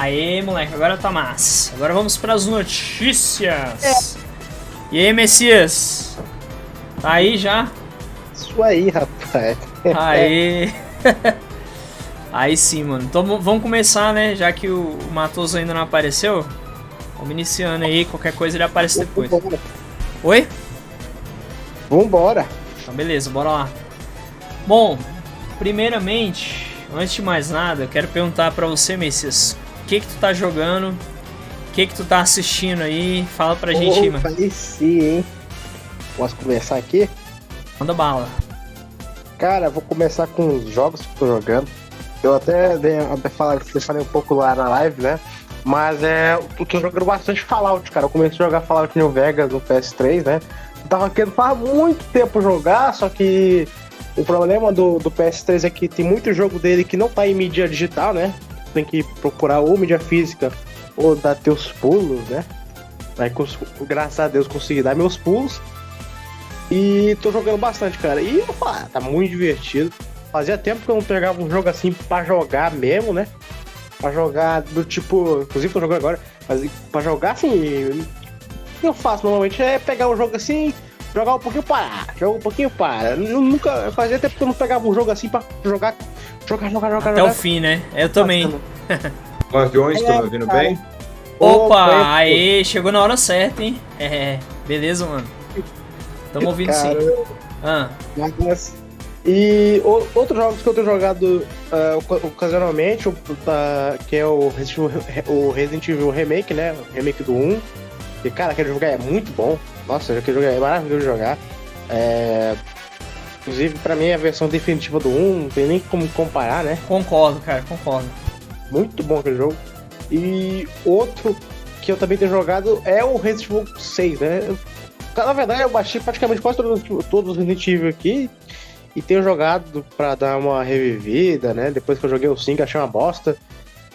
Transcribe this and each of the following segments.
Aê, moleque, agora tá massa. Agora vamos para as notícias. E aí, Messias? Tá aí já? Isso aí, rapaz. Aê. aí sim, mano. Então vamos começar, né? Já que o Matoso ainda não apareceu. Vamos iniciando aí, qualquer coisa ele aparece depois. Oi? Vambora. Então beleza, bora lá. Bom, primeiramente, antes de mais nada, eu quero perguntar pra você, Messias, que que tu tá jogando? O que que tu tá assistindo aí? Fala pra gente aí, mano. Sim, hein? Posso começar aqui? Manda bala. Cara, vou começar com os jogos que eu tô jogando. Eu até dei, até falei, falei um pouco lá na live, né? Mas é. Eu tô jogando bastante Fallout, cara. Eu comecei a jogar Fallout New Vegas no PS3, né? Eu tava querendo faz muito tempo jogar, só que o problema do, do PS3 é que tem muito jogo dele que não tá em mídia digital, né? Tem que procurar ou mídia física ou dar teus pulos, né? Aí, graças a Deus, consegui dar meus pulos. E tô jogando bastante, cara. E opa, tá muito divertido. Fazia tempo que eu não pegava um jogo assim pra jogar mesmo, né? Pra jogar do tipo. Inclusive tô jogando agora, mas pra jogar assim. Eu faço normalmente é pegar um jogo assim, jogar um pouquinho parar, jogar um pouquinho para. Nu- Nunca. Fazia tempo que eu não pegava um jogo assim pra jogar. Jogar, jogar, jogar, Até o jogar. fim, né? Eu também. Guardiões, estão me ouvindo bem? Opa, Opa, aê, chegou na hora certa, hein? É, beleza, mano. Tamo ouvindo sim. Cara, Ah, Mas- E o- outros jogos que eu tenho jogado ah, oca- ocasionalmente, o- tá, que é o Resident, Evil, o Resident Evil Remake, né? O remake do 1. E, cara, aquele jogo é muito bom. Nossa, aquele jogo é maravilhoso de jogar. É, Inclusive, pra mim, é a versão definitiva do 1, não tem nem como comparar, né? concordo, cara, concordo. Muito bom aquele jogo. E outro que eu também tenho jogado é o Resident Evil 6, né? Eu- Na verdade, eu baixei praticamente quase todos, todos os Resident Evil aqui e tenho jogado pra dar uma revivida, né? Depois que eu joguei o 5, achei uma bosta.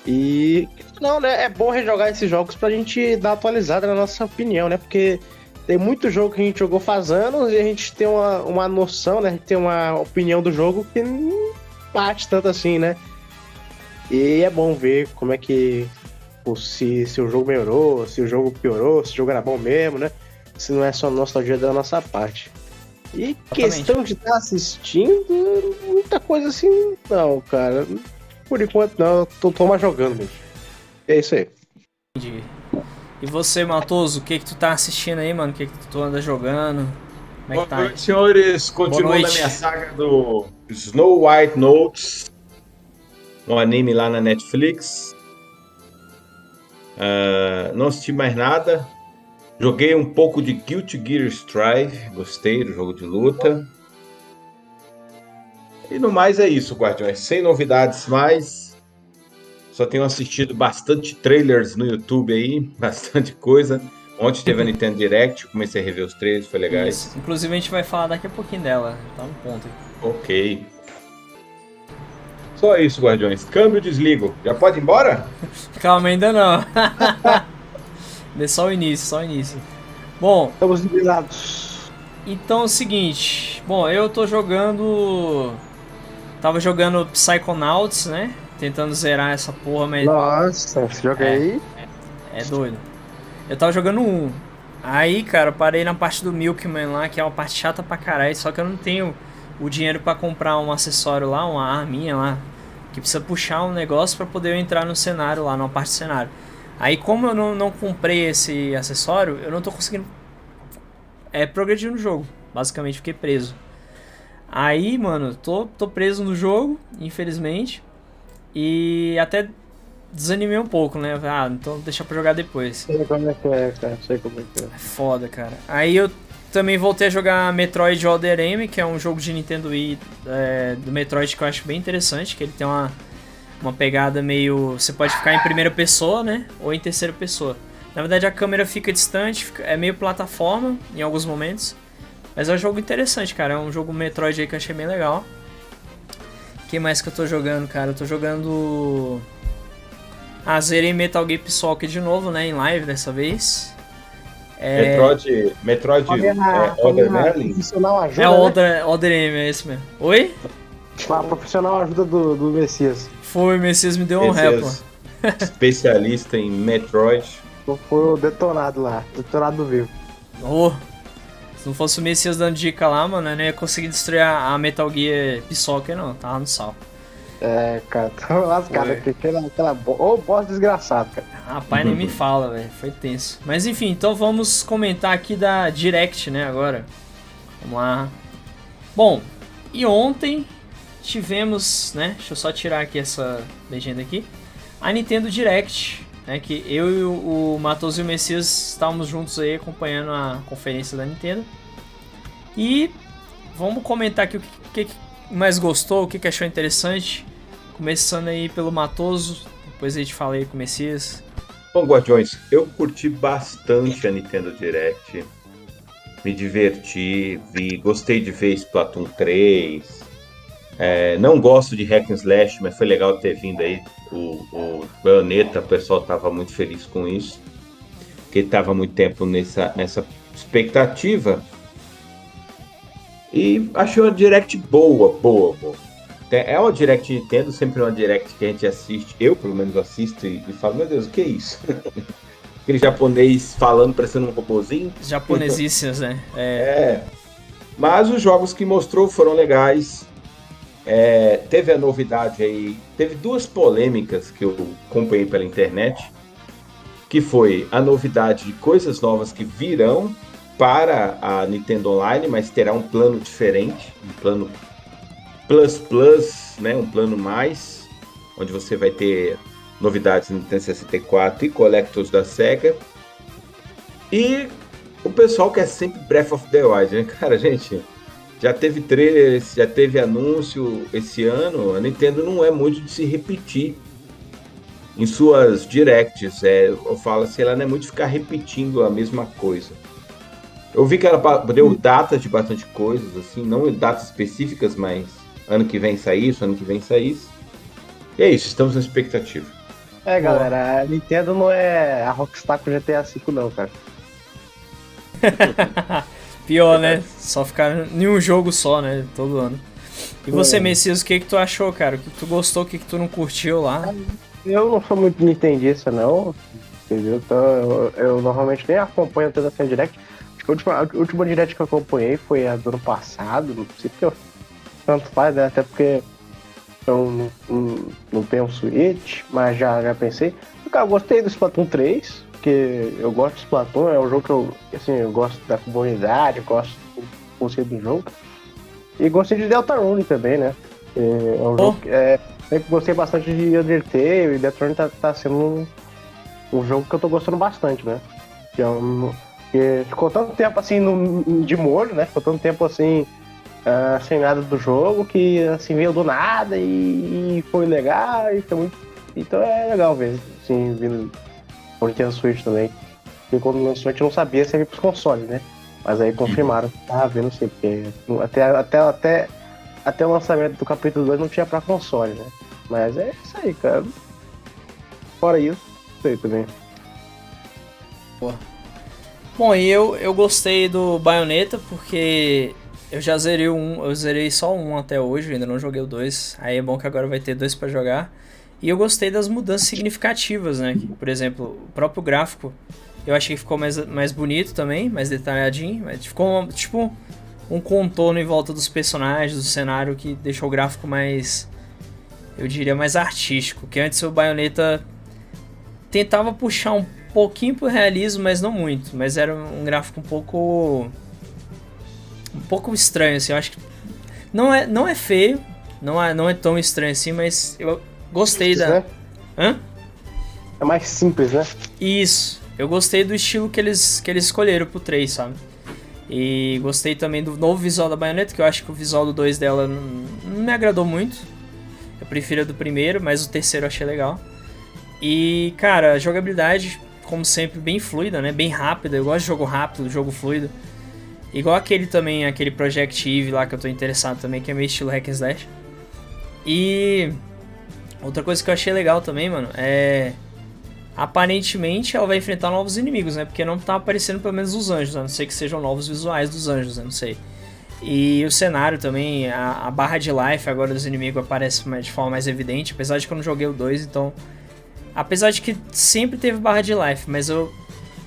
E não, né? É bom rejogar esses jogos pra gente dar atualizada na nossa opinião, né? Porque tem muito jogo que a gente jogou faz anos e a gente tem uma, uma noção, né? A gente tem uma opinião do jogo que não bate tanto assim, né? E é bom ver como é que. Se, se o jogo melhorou, se o jogo piorou, se o jogo era bom mesmo, né? Se não é só nostalgia da nossa parte. E questão de estar assistindo, muita coisa assim, não, cara. Por enquanto não, eu tô, tô mais jogando mesmo. É isso aí. Entendi. E você, Matoso, o que que tu tá assistindo aí, mano? O que que tu anda jogando? Como é Boa que tá? noite, senhores. Continuando a noite. minha saga do Snow White Notes, um anime lá na Netflix. Ah, não assisti mais nada. Joguei um pouco de Guilty Gear Strive, gostei do jogo de luta. E no mais é isso, Guardiões. Sem novidades mais. Só tenho assistido bastante trailers no YouTube aí, bastante coisa. Ontem teve a Nintendo Direct, comecei a rever os trailers, foi legal. Isso. Inclusive a gente vai falar daqui a pouquinho dela. Tá no ponto. Ok. Só isso, Guardiões. Câmbio, desligo. Já pode ir embora? Calma, ainda não. Dê só o início, só o início. Bom, Estamos liberados. então é o seguinte. Bom, eu tô jogando. Tava jogando Psychonauts, né? Tentando zerar essa porra, mas Nossa, jogo É. aí. é doido. Eu tava jogando um. Aí, cara, eu parei na parte do Milkman lá, que é uma parte chata pra caralho, só que eu não tenho o dinheiro pra comprar um acessório lá, uma arminha lá, que precisa puxar um negócio pra poder eu entrar no cenário lá, numa parte do cenário. Aí, como eu não, não comprei esse acessório, eu não tô conseguindo é, progredir no jogo. Basicamente, fiquei preso. Aí, mano, tô, tô preso no jogo, infelizmente. E até desanimei um pouco, né? Ah, então deixa pra jogar depois. Sei como é que é, cara. Sei como é que é. É foda, cara. Aí eu também voltei a jogar Metroid Other M, que é um jogo de Nintendo Wii é, do Metroid que eu acho bem interessante, que ele tem uma, uma pegada meio... Você pode ficar em primeira pessoa, né? Ou em terceira pessoa. Na verdade a câmera fica distante, fica- é meio plataforma em alguns momentos. Mas é um jogo interessante, cara. É um jogo Metroid aí que eu achei bem legal. O que mais que eu tô jogando, cara? Eu tô jogando... Ah, zerei Metal Gear Solid de novo, né? Em live dessa vez. É, Metroid. Metroid. Olha É, Merlin? profissional ajuda. é né? Other, Other M, é esse mesmo. Oi? A profissional ajuda do, do Messias. Foi, o Messias me deu um rap. especialista em Metroid. Foi o detonado lá, detonado vivo. Oh, se não fosse o Messias dando dica lá, mano, eu não ia conseguir destruir a Metal Gear Pisoca, não. Tava no sal. É, cara, tô lascado aqui. Aquela, aquela bo... oh, boss desgraçado, cara. Rapaz, nem me fala, velho. Foi tenso. Mas enfim, então vamos comentar aqui da Direct, né, agora. Vamos lá. Bom, e ontem tivemos, né? Deixa eu só tirar aqui essa legenda aqui. A Nintendo Direct, né? Que eu e o, o Matos e o Messias estávamos juntos aí acompanhando a conferência da Nintendo. E vamos comentar aqui o que, que mais gostou, o que, que achou interessante. Começando aí pelo Matoso, depois a gente fala aí com o Messias. Bom, Guardiões, eu curti bastante a Nintendo Direct. Me diverti, vi, gostei de ver Splatoon 3. É, não gosto de Hack and Slash, mas foi legal ter vindo aí o, o Bayonetta, o pessoal estava muito feliz com isso. Porque estava muito tempo nessa, nessa expectativa. E achei uma direct boa, boa, boa. É uma direct Nintendo, sempre uma direct que a gente assiste, eu pelo menos assisto e, e falo, meu Deus, o que é isso? Aquele japonês falando parecendo um robôzinho. Japonesíssimas, né? É. é. Mas os jogos que mostrou foram legais. É, teve a novidade aí, teve duas polêmicas que eu acompanhei pela internet, que foi a novidade de coisas novas que virão para a Nintendo Online, mas terá um plano diferente, um plano Plus Plus, né, um plano mais, onde você vai ter novidades no Nintendo 64 e Collectors da Sega. E o pessoal quer sempre Breath of the Wild, né? Cara, gente, já teve trailer, já teve anúncio esse ano, a Nintendo não é muito de se repetir em suas directs. É, eu falo assim, ela não é muito de ficar repetindo a mesma coisa. Eu vi que ela deu datas de bastante coisas, assim, não datas específicas, mas ano que vem sair isso, ano que vem sair isso. E é isso, estamos na expectativa. É, galera, a Nintendo não é a Rockstar com GTA V, não, cara. Pior, né? Só ficar em um jogo só, né? Todo ano. E você, é. Messias, o que que tu achou, cara? O que, que tu gostou, o que que tu não curtiu lá? Eu não sou muito nintendista, não. Entendeu? Então, eu, eu normalmente nem acompanho toda essa direct. Acho que a última, a última direct que eu acompanhei foi a do ano passado. Não sei porque eu tanto faz, né? Até porque eu não, não, não tenho um Switch, mas já, já pensei. Cara, eu gostei do Splatoon 3, porque eu gosto do Splatoon, é um jogo que eu, assim, eu gosto da comunidade, gosto do conceito do jogo. E gostei de Deltarune também, né? É um oh. jogo que, é, sempre gostei bastante de Undertale e Deltarune tá, tá sendo um, um jogo que eu tô gostando bastante, né? Que é um, que ficou tanto tempo assim no, de molho, né? Ficou tanto tempo assim uh, sem nada do jogo, que assim veio do nada e, e foi legal, e foi muito. Então é legal ver, assim, vindo por Nintendo Switch também. Porque quando lançou a gente não sabia se ia vir pros consoles, né? Mas aí confirmaram que tava vendo sim, porque até, até, até, até o lançamento do capítulo 2 não tinha pra console, né? Mas é isso aí, cara. Fora isso, isso aí também. Boa. Bom, e eu, eu gostei do Bayonetta porque eu já zerei um, eu zerei só um até hoje, ainda não joguei o dois. Aí é bom que agora vai ter dois para jogar. E eu gostei das mudanças significativas, né? Por exemplo, o próprio gráfico, eu achei que ficou mais, mais bonito também, mais detalhadinho. Mas ficou tipo um contorno em volta dos personagens, do cenário que deixou o gráfico mais, eu diria, mais artístico. Que antes o Bayonetta tentava puxar um pouquinho pro realismo, mas não muito. Mas era um gráfico um pouco um pouco estranho, assim. Eu acho que não é, não é feio, não é, não é tão estranho assim, mas eu gostei simples, da. Né? Hã? É mais simples, né? Isso. Eu gostei do estilo que eles, que eles escolheram pro 3, sabe? E gostei também do novo visual da baioneta, que eu acho que o visual do 2 dela não, não me agradou muito. Eu prefiro a do primeiro, mas o terceiro eu achei legal. E, cara, a jogabilidade, como sempre, bem fluida, né? Bem rápida. Eu gosto de jogo rápido, jogo fluido. Igual aquele também, aquele Project Eve lá que eu tô interessado também, que é meio estilo hack and slash. E outra coisa que eu achei legal também, mano, é aparentemente ela vai enfrentar novos inimigos, né? Porque não tá aparecendo pelo menos os anjos, a não ser que sejam novos visuais dos anjos, né? Não sei. E o cenário também, a, a barra de life agora dos inimigos aparece de forma mais evidente, apesar de que eu não joguei o 2, então Apesar de que sempre teve barra de life, mas eu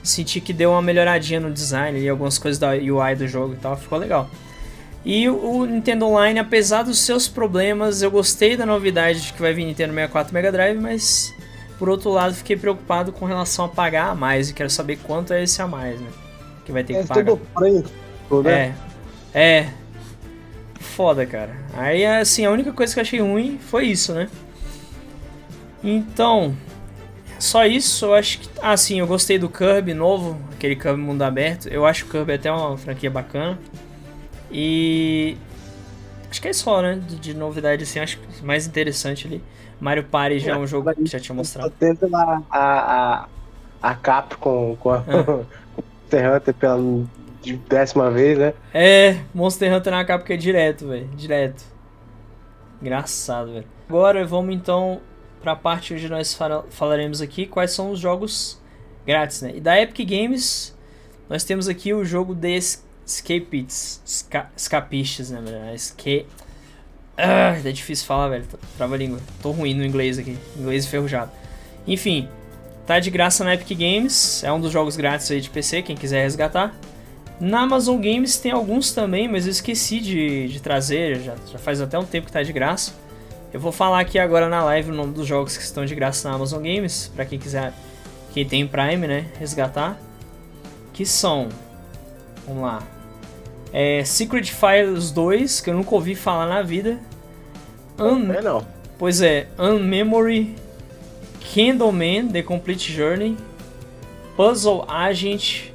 senti que deu uma melhoradinha no design e algumas coisas da UI do jogo e tal, ficou legal. E o Nintendo Online, apesar dos seus problemas, eu gostei da novidade de que vai vir Nintendo 64 Mega Drive, mas por outro lado fiquei preocupado com relação a pagar a mais e quero saber quanto é esse a mais, né? Que vai ter É que pagar. tudo preço, né? É. É. Foda, cara. Aí, assim, a única coisa que eu achei ruim foi isso, né? Então, só isso, eu acho que. Ah, sim, eu gostei do Kirby novo, aquele Kirby mundo aberto. Eu acho o Kirby até uma franquia bacana. E. Acho que é só, né? De, de novidade, assim, acho mais interessante ali. Mario Party já é um jogo que já tinha mostrado. Tenta a, a, a Capcom com a Ah. Monster Hunter pela décima vez, né? É, Monster Hunter na que é direto, velho. Direto. Engraçado, velho. Agora vamos então pra parte onde nós fala- falaremos aqui quais são os jogos grátis, né? E da Epic Games, nós temos aqui o jogo The Es- Escapists. Esca escapistas, né, velho? É difícil falar, velho. Trava a língua. Tô ruim no inglês aqui. Inglês enferrujado. Enfim, tá de graça na Epic Games. É um dos jogos grátis aí de PC, quem quiser resgatar. Na Amazon Games tem alguns também, mas eu esqueci de, de trazer, já, já faz até um tempo que tá de graça. Eu vou falar aqui agora na live o nome dos jogos que estão de graça na Amazon Games, pra quem quiser, quem tem Prime, né, resgatar. Que são, vamos lá, é Secret Files 2, que eu nunca ouvi falar na vida. Un- É não. Pois é, Unmemory, Candleman, The Complete Journey, Puzzle Agent,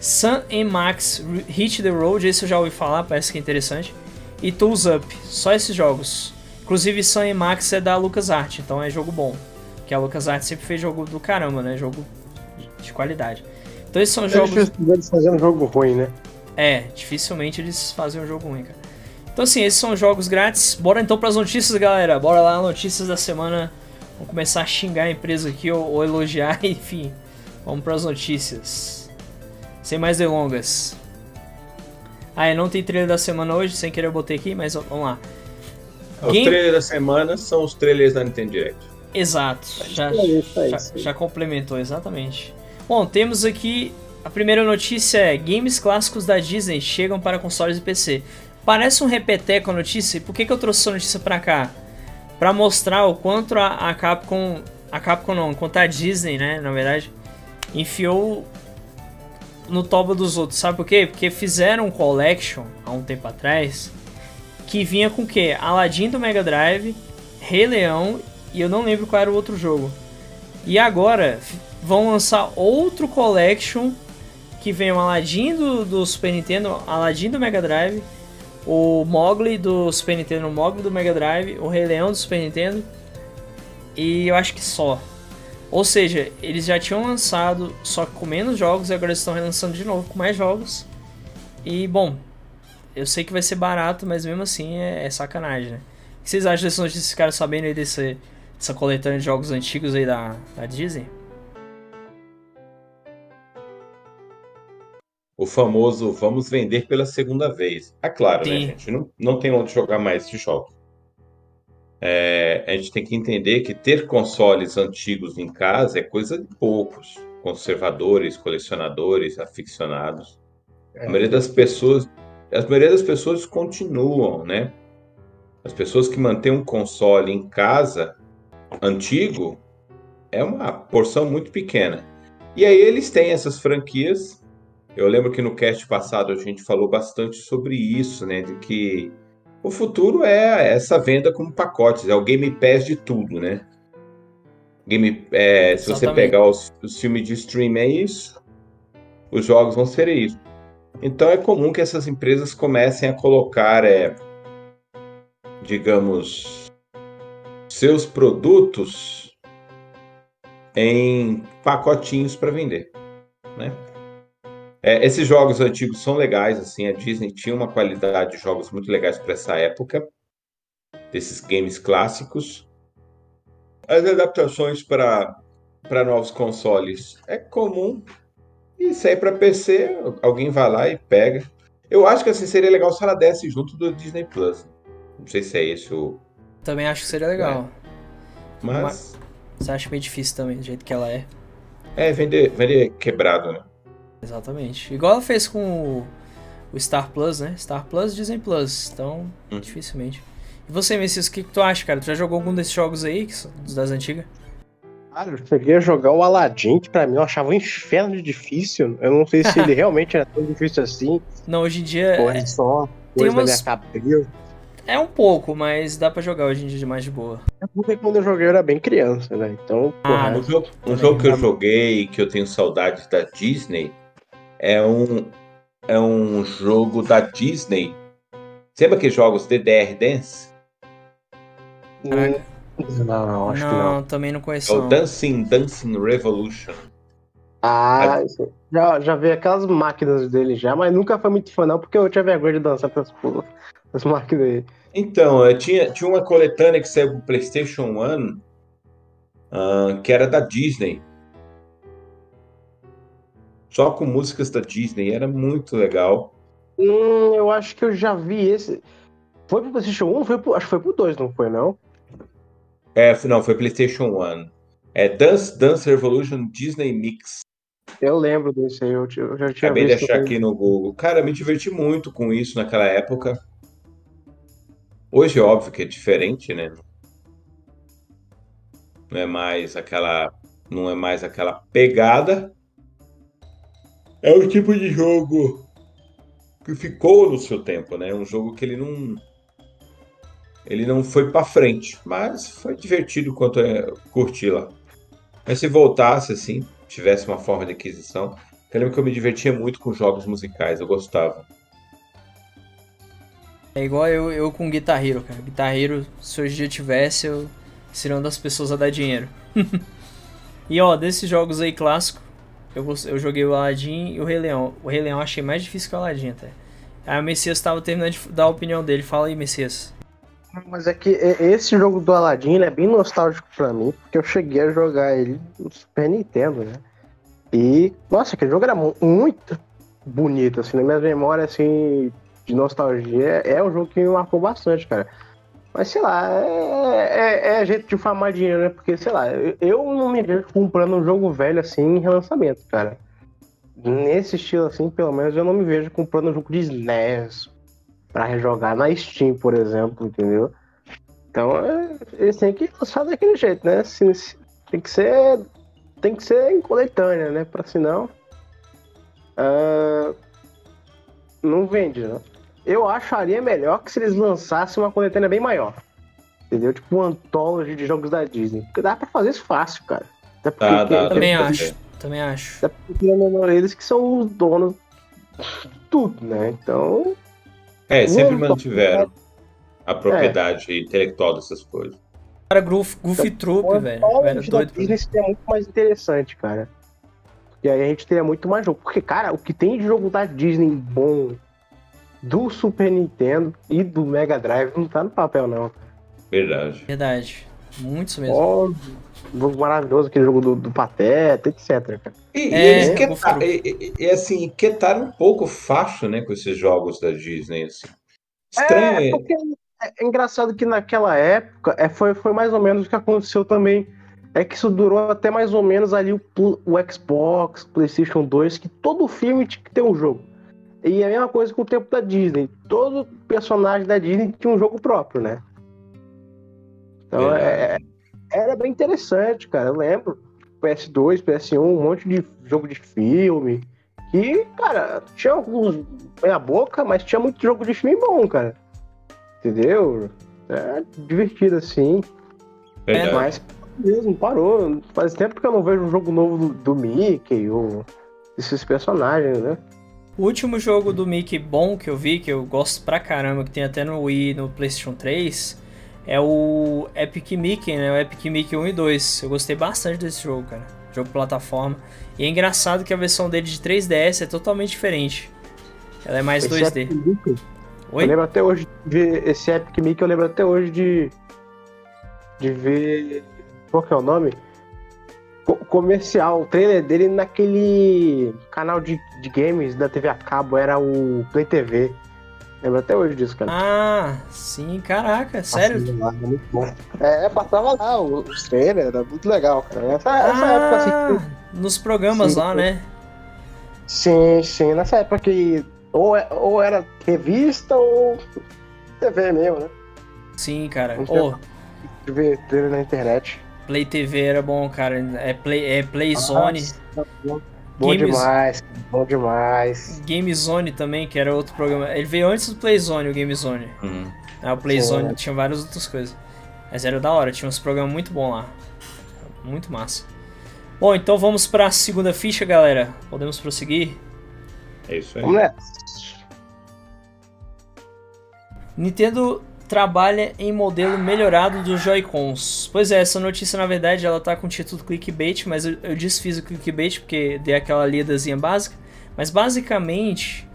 Sun and Max Hit the Road, esse eu já ouvi falar, parece que é interessante, e Tools Up, só esses jogos. Inclusive Sun and Max é da LucasArts, então é jogo bom, que a LucasArts sempre fez jogo do caramba, né, jogo de- de qualidade. Então esses são É jogos... eles fazendo um jogo ruim, né? É, dificilmente eles fazem um jogo ruim, cara. Então assim, esses são jogos grátis. Bora então pras notícias, galera. Bora lá, notícias da semana. Vamos começar a xingar a empresa aqui ou, ou elogiar, enfim. Vamos pras notícias. Sem mais delongas. Ah, é, não tem trailer da semana hoje, sem querer eu botei aqui, mas vamos lá. Os Game- trailers da semana são os trailers da Nintendo Direct. Exato, já, É isso, é já, isso. já complementou, exatamente. Bom, temos aqui a primeira notícia é games clássicos da Disney chegam para consoles e PC. Parece um repeteco a notícia, e por que, que eu trouxe essa notícia pra cá? Pra mostrar o quanto a, a Capcom, a Capcom não, quanto a Disney, né, na verdade, enfiou no toba dos outros. Sabe por quê? Porque fizeram um collection há um tempo atrás que vinha com o quê? Aladdin do Mega Drive, Rei Leão e eu não lembro qual era o outro jogo. E agora vão lançar outro collection que vem o Aladdin do, do Super Nintendo, Aladdin do Mega Drive, o Mogli do Super Nintendo, o Mogli do Mega Drive, o Rei Leão do Super Nintendo e eu acho que só. Ou seja, eles já tinham lançado só com menos jogos e agora eles estão relançando de novo com mais jogos. E bom, eu sei que vai ser barato, mas mesmo assim é, é sacanagem, né? O que vocês acham dessas notícias, ficaram sabendo aí desse, dessa coletânea de jogos antigos aí da, da Disney? O famoso vamos vender pela segunda vez. É claro, né, Sim. gente? Não, não tem onde jogar mais esses jogos. É, a gente tem que entender que ter consoles antigos em casa é coisa de poucos. Conservadores, colecionadores, aficionados. A maioria das pessoas, a maioria das pessoas continuam, né? As pessoas que mantêm um console em casa antigo é uma porção muito pequena. E aí eles têm essas franquias. Eu lembro que no cast passado a gente falou bastante sobre isso, né? De que o futuro é essa venda como pacotes, é o Game Pass de tudo, né? Game, é, se você pegar os, os filmes de streaming é isso, os jogos vão ser isso. Então é comum que essas empresas comecem a colocar, é, digamos, seus produtos em pacotinhos para vender, né? É, esses jogos antigos são legais, assim, a Disney tinha uma qualidade de jogos muito legais para essa época, desses games clássicos. As adaptações para novos consoles é comum. E sair para PC, alguém vai lá e pega. Eu acho que assim seria legal se ela desse junto do Disney Plus. Não sei se é esse o. Também acho que seria legal. Mas Você acha meio difícil também, do jeito que ela é. É, vender, vender quebrado, né? Exatamente. Igual ela fez com o, o Star Plus, né? Star Plus, Disney Plus. Então, Hum. dificilmente. E você, Messias, o que, que tu acha, cara? Tu já jogou algum desses jogos aí, que são das antigas? Cara, eu cheguei a jogar o Aladdin, que pra mim eu achava um inferno de difícil. Eu não sei se ele realmente era tão difícil assim. Não, hoje em dia Ou é só tem coisa da umas- minha cabeça. é um pouco, mas dá pra jogar hoje em dia de mais de boa. É porque quando eu joguei eu era bem criança, né? Então, Ah, porra, Um jogo, um jogo que eu joguei e que eu tenho saudades da Disney é um, é um jogo da Disney. Lembra aqueles jogos DDR Dance? Caraca. Não, não, acho não, que não. também não É conheço. o não. Dancing Dancing Revolution. Ah, isso- já, já vi aquelas máquinas dele já, mas nunca foi muito fã não, porque eu tinha vergonha de dançar com as, porra, as máquinas dele. Então, eu tinha, tinha uma coletânea que saiu pro PlayStation 1, ah, que era da Disney. Só com músicas da Disney, era muito legal. Hum, eu acho que eu já vi esse. Foi pro PlayStation 1? Foi pro, acho que foi pro 2, não foi não? É, não, foi PlayStation 1. É Dance Dance Revolution Disney Mix. Eu lembro desse aí, eu, eu já tinha Acabei de visto. achar aqui no Google. Cara, me diverti muito com isso naquela época. Hoje, óbvio que é diferente, né? Não é mais aquela, não é mais aquela pegada. É o tipo de jogo que ficou no seu tempo, né? Um jogo que ele não, ele não foi pra frente, mas foi divertido quanto é curtir lá. Mas se voltasse assim, tivesse uma forma de aquisição, eu lembro que eu me divertia muito com jogos musicais, eu gostava. É igual eu, eu com Guitar Hero, cara. Guitar Hero, se hoje dia tivesse, eu seria uma das pessoas a dar dinheiro. e ó, desses jogos aí clássicos, eu, eu joguei o Aladdin e o Rei Leão. O Rei Leão achei mais difícil que o Aladdin até. Aí o Messias tava terminando de dar a opinião dele. Fala aí, Messias. Mas é que esse jogo do Aladdin é bem nostálgico pra mim, porque eu cheguei a jogar ele no Super Nintendo, né? E, nossa, aquele jogo era mu- muito bonito, assim, na minha memória, assim, de nostalgia, é um jogo que me marcou bastante, cara. Mas, sei lá, é, é, é jeito de farmar dinheiro, né? Porque, sei lá, eu, não me vejo comprando um jogo velho, assim, em relançamento, cara. Nesse estilo, assim, pelo menos, eu não me vejo comprando um jogo de SNES, pra rejogar na Steam, por exemplo, entendeu? Então, é, eles têm que lançar daquele jeito, né? Tem que ser tem que ser em coletânea, né? Pra senão ah, não vende, né? Eu acharia melhor que se eles lançassem uma coletânea bem maior. Entendeu? Tipo um anthology de jogos da Disney. Porque dá pra fazer isso fácil, cara. Até porque, Dá, dá, Também acho. Também acho. até porque não, eles que são os donos de tudo, né? Então, É, sempre mantiveram a propriedade intelectual dessas coisas. Cara, Goof, Goofy Troop, o velho. Eu era doido Disney seria muito mais interessante, cara. E aí a gente teria muito mais jogo. Porque, cara, o que tem de jogo da Disney bom do Super Nintendo e do Mega Drive não tá no papel, não. Verdade. Verdade. Muitos mesmo. Ó, jogo maravilhoso, aquele jogo do, do Pateta, etc, cara. E, e É, eles eu queta- confiro. e, e- assim, quietaram um pouco fácil, né, com esses jogos da Disney, assim. Estranho. É, é- porque é engraçado que naquela época é, foi, foi mais ou menos o que aconteceu também. É que isso durou até mais ou menos ali o, o Xbox, PlayStation 2, que todo filme tinha que ter um jogo. E a mesma coisa com o tempo da Disney. Todo personagem da Disney tinha um jogo próprio, né? Então é, Verdade. era bem interessante, cara. Eu lembro. PS2, PS1, um monte de jogo de filme. E, cara, tinha alguns meia boca, mas tinha muito jogo de filme bom, cara. Entendeu? É divertido assim. Verdade. Mas mesmo, parou. Faz tempo que eu não vejo um jogo novo do, do Mickey ou desses personagens, né? O último jogo do Mickey bom que eu vi, que eu gosto pra caramba, que tem até no Wii no PlayStation 3, é o Epic Mickey, né? O Epic Mickey 1 e 2. Eu gostei bastante desse jogo, cara. Jogo plataforma. E é engraçado que a versão dele de 3DS é totalmente diferente. Ela é mais Esse 2D. Epic Mickey, Oi? Eu lembro até hoje de ver esse Epic Mickey, eu lembro até hoje de. de ver. Qual que é o nome? Co- comercial, o trailer dele naquele canal de, de games da TV a cabo, era o Play TV. Lembro até hoje disso, cara. Ah, sim, caraca, sério? Lá, bom. É, passava lá os, trailers, era muito legal, cara. Essa, essa época assim. Ah, que- nos programas Sim, lá, foi. né? Sim, sim, nessa época que ou, é- ou era revista ou TV mesmo, né? Sim, cara. De ver trailer na internet. Play TV era bom, cara. É Play, é Play Zone. Nossa, Bom Games- demais, bom demais. Game Zone também, que era outro programa. Ele veio antes do Play Zone, o Game Zone. Uhum. Ah, o Play Sim, Zone né? tinha várias outras coisas. Mas era da hora, tinha uns programas muito bons lá. Muito massa. Bom, então vamos pra segunda ficha, galera. Podemos prosseguir? É isso aí. Vamos nessa. Nintendo trabalha em modelo melhorado dos Joy-Cons. Pois é, essa notícia na verdade ela tá com o título clickbait, mas eu, eu desfiz o clickbait porque dei aquela lidazinha básica. Mas basicamente,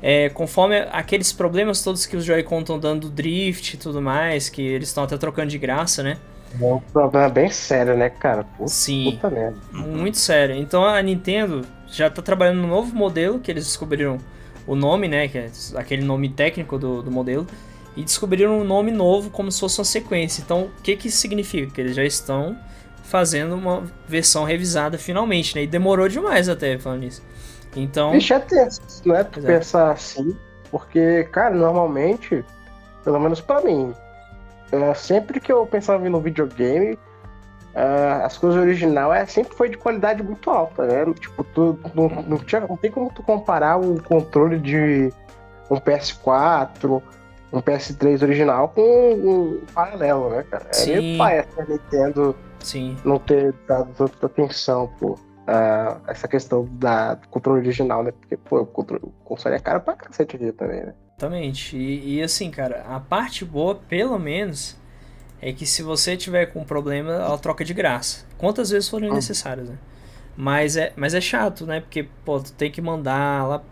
é, conforme aqueles problemas todos que os Joy-Con estão dando drift e tudo mais, que eles estão até trocando de graça, né? É um problema bem sério, né, cara? Puta, Sim. puta merda. Muito sério. Então a Nintendo já tá trabalhando no novo modelo, que eles descobriram o nome, né? Que é aquele nome técnico do, do modelo. E descobriram um nome novo como se fosse uma sequência. Então, o que que isso significa? Que eles já estão fazendo uma versão revisada finalmente, né? E demorou demais até falando nisso. Então, Bicho, é tenso, não é? Tu é. pensar assim, porque, cara, normalmente, pelo menos pra mim, é, sempre que eu pensava em um videogame, é, as coisas original é, sempre foi de qualidade muito alta, né? Tipo, tu, não, não, tinha, não tem como tu comparar o controle de um PS4, um PS3 original com um paralelo, né, cara? É Sim. pai a Nintendo sim. não ter dado tanta atenção, pô. a essa questão da, do controle original, né? Porque, pô, o, controle, o console é caro pra cacete aqui também, né? Exatamente. E, e assim, cara, a parte boa, pelo menos, é que se você tiver com problema, ela troca de graça. Quantas vezes forem Ah. necessárias, né? Mas é, mas é chato, né? Porque, pô, tu tem que mandar lá,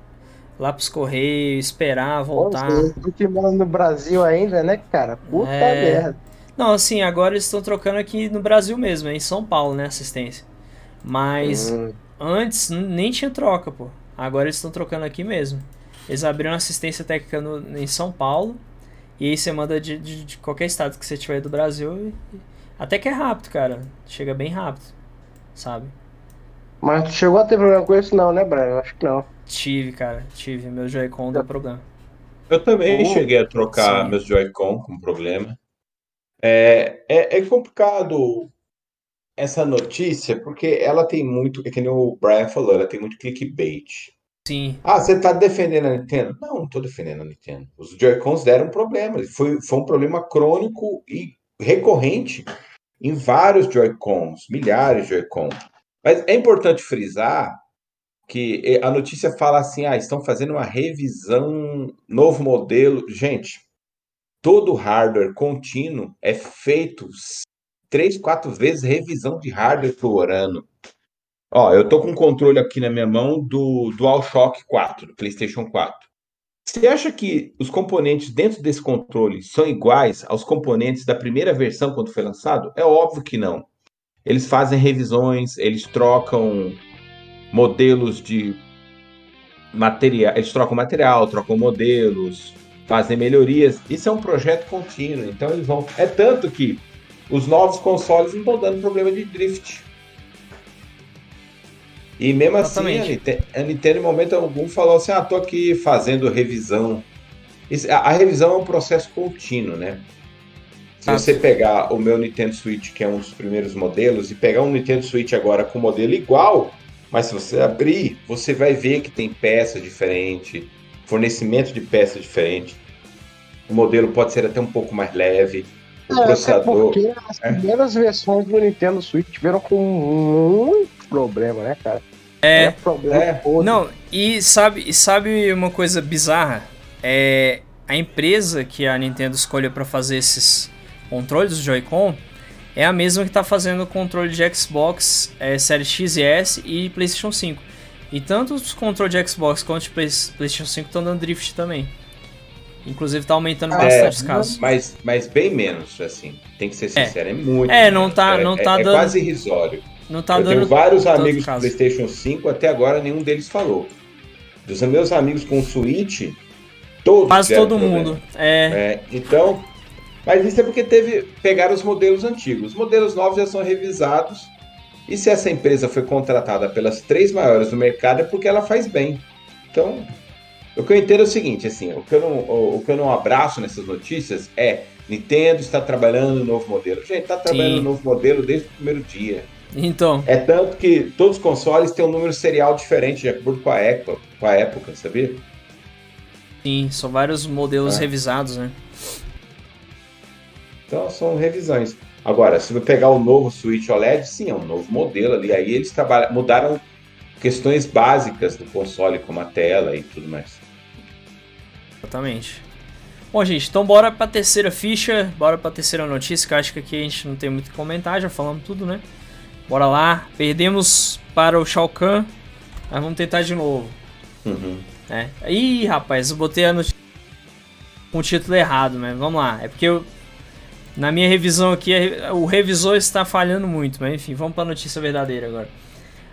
lá pros correios, esperar, voltar. Tu que mora no Brasil ainda, né, cara? Puta É. merda. Não, assim, agora eles estão trocando aqui no Brasil mesmo, em São Paulo, né? Assistência. Mas Hum, antes nem tinha troca, pô. Agora eles estão trocando aqui mesmo. Eles abriram assistência técnica no- em São Paulo. E aí você manda de, de- de qualquer estado que você tiver do Brasil. e- e- até que é rápido, cara. Chega bem rápido. Sabe? Mas tu chegou a ter problema com isso, não, né, Brian? Eu acho que não. Tive, cara. Tive. Meu Joy-Con deu problema. Eu também Oh, cheguei a trocar sim. meus Joy-Con com problema. É, é, é complicado essa notícia, porque ela tem muito, é que nem o Brian falou, ela tem muito clickbait. Sim. Ah, você tá defendendo a Nintendo? Não, não tô defendendo a Nintendo. Os Joy-Cons deram problema. Foi, foi um problema crônico e recorrente em vários Joy-Cons, milhares de Joy-Con. Mas é importante frisar que eh, a notícia fala assim: ah, estão fazendo uma revisão, novo modelo. Gente, todo hardware contínuo é feito três, quatro vezes revisão de hardware por ano. Ó, eu tô com um controle aqui na minha mão do DualShock 4, do PlayStation 4. Você acha que os componentes dentro desse controle são iguais aos componentes da primeira versão quando foi lançado? É óbvio que não. Eles fazem revisões, eles trocam modelos de material, eles trocam material, trocam modelos, fazem melhorias. Isso é um projeto contínuo, então eles vão. É tanto que os novos consoles não estão dando problema de drift. E mesmo assim, a Exatamente. Nintendo, a Nintendo, em momento algum, falou assim: ah, tô aqui fazendo revisão. Isso- a, a revisão é um processo contínuo, né? Se Ah. você pegar o meu Nintendo Switch, que é um dos primeiros modelos, e pegar um Nintendo Switch agora com modelo igual, mas se você abrir, você vai ver que tem peça diferente, fornecimento de peça diferente. O modelo pode ser até um pouco mais leve. O É, processador. porque as É. primeiras versões do Nintendo Switch tiveram com muito problema, né, cara? É. Era problema É. todo. Não, e sabe, e sabe uma coisa bizarra? É a empresa que a Nintendo escolheu para fazer esses controles do Joy-Con é a mesma que tá fazendo o controle de Xbox é, Série X e S e PlayStation 5. E tanto os controles de Xbox quanto de Play- PlayStation 5 estão dando drift também. Inclusive tá aumentando Ah, bastante é, os casos. Mas, mas bem menos, assim. Tem que ser sincero, é, muito. É, não menos. tá- É- não é- tá é dando- quase irrisório. Não tá eu dando tenho vários amigos com caso. PlayStation 5, até agora nenhum deles falou. Dos meus amigos com Switch, Todos Quase todo problema. mundo. É, É, então, mas isso é porque teve pegaram os modelos antigos. Os modelos novos já são revisados. E se essa empresa foi contratada pelas três maiores do mercado é porque ela faz bem. Então, o que eu entendo é o seguinte, assim, o que eu não, o, que eu não abraço nessas notícias é Nintendo está trabalhando no novo modelo. Gente, está trabalhando no novo modelo desde o primeiro dia. então. É tanto que todos os consoles têm um número serial diferente de acordo com a época, com a época sabia? Sim, são vários modelos É. revisados, né? Então são revisões. Agora, se você pegar o novo Switch OLED, sim, é um novo modelo ali. Aí eles trabalham, mudaram questões básicas do console, como a tela e tudo mais. Exatamente. Bom, gente, então bora pra terceira ficha, bora pra terceira notícia, que eu acho que aqui a gente não tem muito o que comentar, já falamos tudo, né? Bora lá, perdemos para o Shao Kahn, mas vamos tentar de novo, Uhum. né? Ih, rapaz, eu botei a notícia com o título errado, mas vamos lá. É porque eu, na minha revisão aqui, o revisor está falhando muito, mas enfim, vamos pra notícia verdadeira agora.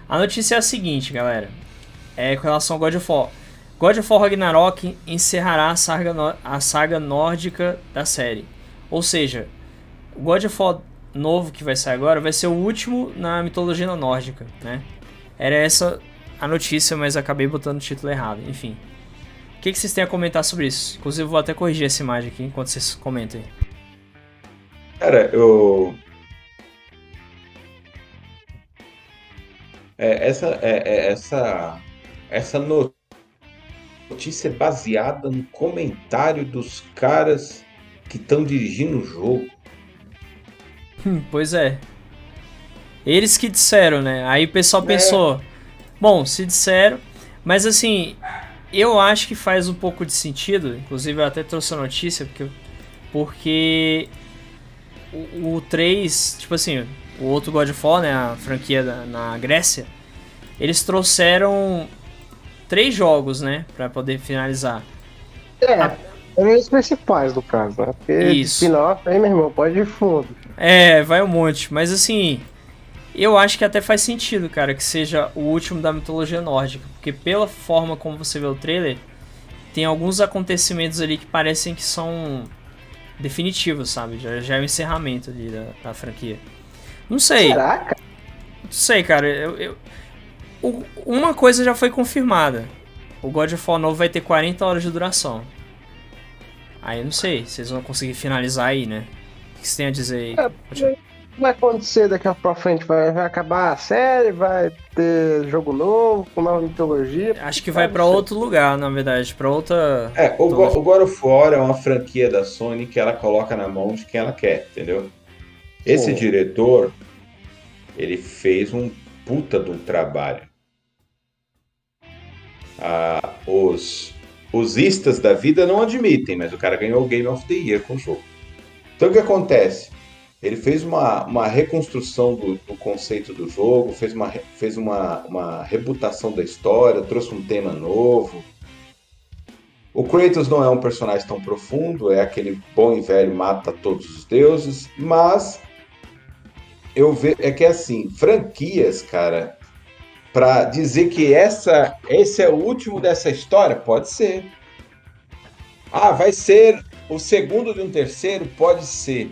A notícia é a seguinte, galera, é com relação ao God of War. God of War Ragnarok encerrará a saga, a saga nórdica da série. Ou seja, o God of War novo que vai sair agora vai ser o último na mitologia nórdica, né? Era essa a notícia, mas acabei botando o título errado. Enfim. O que, que vocês têm a comentar sobre isso? Inclusive, eu vou até corrigir essa imagem aqui enquanto vocês comentem. Cara, eu. É, essa, é, é, essa, essa no- notícia é baseada no comentário dos caras que estão dirigindo o jogo. Hum, pois é. Eles que disseram, né? Aí o pessoal É. pensou. Bom, se disseram. Mas assim, eu acho que faz um pouco de sentido. Inclusive eu até trouxe a notícia, porque. Porque. O, o 3, tipo assim, o outro God of War, né? A franquia da- na Grécia. Eles trouxeram três jogos, né? Pra poder finalizar. É, eram os principais do caso, né? Porque Isso. spin-off aí, meu irmão, pode ir fundo. É, vai um monte. Mas assim, eu acho que até faz sentido, cara, que seja o último da mitologia nórdica. Porque pela forma como você vê o trailer, tem alguns acontecimentos ali que parecem que são definitivos, sabe? Já, já é o encerramento ali da, da franquia. Não sei, Será, cara? não sei, cara. Eu, eu- o- uma coisa já foi confirmada. O God of War novo vai ter 40 horas de duração. Aí eu não sei, vocês vão conseguir finalizar aí, né? O que vocês têm a dizer aí? É, Vai acontecer daqui pra frente? Vai, vai acabar a série? Vai ter jogo novo, com nova mitologia? Acho que vai sei. outro lugar, na verdade, pra outra. É, o, Go- o God of War é uma franquia da Sony que ela coloca na mão de quem ela quer, entendeu? Esse Sim. diretor, ele fez um puta de um trabalho. Ah, os, os istas da vida não admitem, mas o cara ganhou o Game of the Year com o jogo. Então o que acontece? Ele fez uma, uma reconstrução do, do conceito do jogo, fez, uma, fez uma, uma rebutação da história, trouxe um tema novo. O Kratos não é um personagem tão profundo, é aquele bom e velho mata todos os deuses, mas eu vejo é que assim, franquias, cara, pra dizer que essa esse é o último dessa história, pode ser. Ah, vai ser o segundo de um terceiro, pode ser.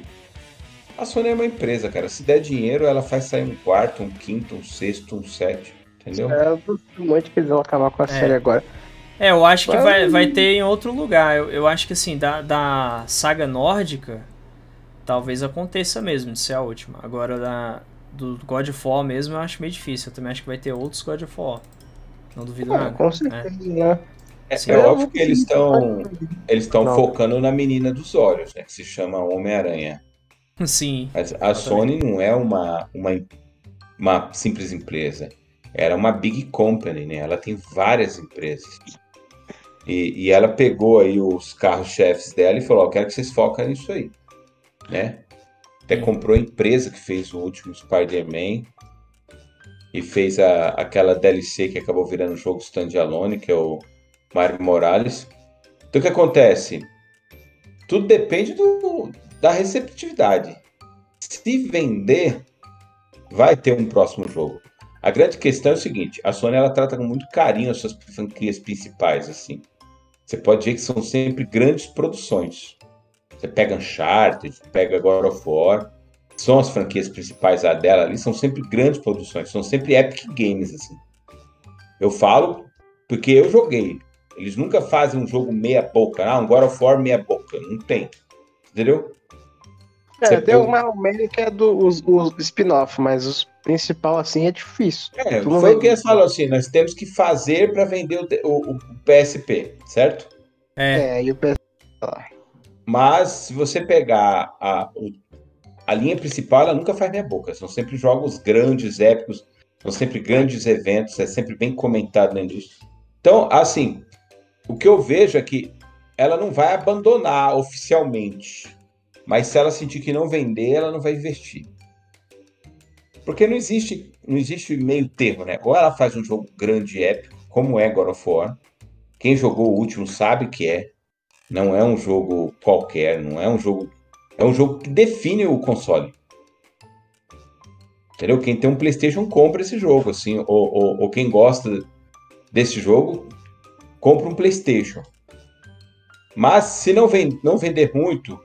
A Sony é uma empresa, cara. Se der dinheiro, ela faz sair um quarto, um quinto, um sexto, um sétimo, entendeu? É, eu duvido muito que eles vão acabar com a série agora. É, eu acho que vai, vai ter em outro lugar. Eu, eu acho que assim, da, da saga nórdica, talvez aconteça mesmo de ser a última. Agora, da, do God of War mesmo, eu acho meio difícil. Eu também acho que vai ter outros God of War. Não duvido Ah, nada. com certeza, né? É, Sim. é óbvio que eles estão eles estão focando na menina dos olhos, né? Que se chama Homem-Aranha. Sim. Mas a Sony não é uma, uma, uma simples empresa. Era uma big company, né? Ela tem várias empresas. E, e ela pegou aí os carros-chefes dela e falou: ó, quero que vocês foquem nisso aí. Né? Até comprou a empresa que fez o último Spider-Man e fez a, aquela DLC que acabou virando jogo standalone, que é o Mario Morales. Então o que acontece? Tudo depende do, da receptividade. Se vender, vai ter um próximo jogo. A grande questão é o seguinte: a Sony ela trata com muito carinho as suas franquias principais, assim. você pode ver que são sempre grandes produções. Você pega Uncharted, pega God of War, são as franquias principais dela ali, são sempre grandes produções, são sempre epic games, assim. Eu falo porque eu joguei. Eles nunca fazem um jogo meia boca, ah, God of War meia boca, não tem. Entendeu? É, Você tem uma que é do os, os spin-off, mas os principal assim é difícil. É, foi o que eles falaram assim, nós temos que fazer para vender o, o, o, PSP, certo? É, é e o PSP Mas se você pegar a, a linha principal, ela nunca faz meia boca. São sempre jogos grandes, épicos, são sempre grandes eventos, é sempre bem comentado na indústria. Então, assim, o que eu vejo é que ela não vai abandonar oficialmente mas se ela sentir que não vender, ela não vai investir. Porque não existe, não existe meio termo, né? Ou ela faz um jogo grande e épico, como é God of War. Quem jogou o último sabe que é. Não é um jogo qualquer, não é um jogo. É um jogo que define o console. Entendeu? Quem tem um PlayStation compra esse jogo, assim, ou, ou, ou quem gosta desse jogo compra um PlayStation. Mas se não, vend, não vender muito,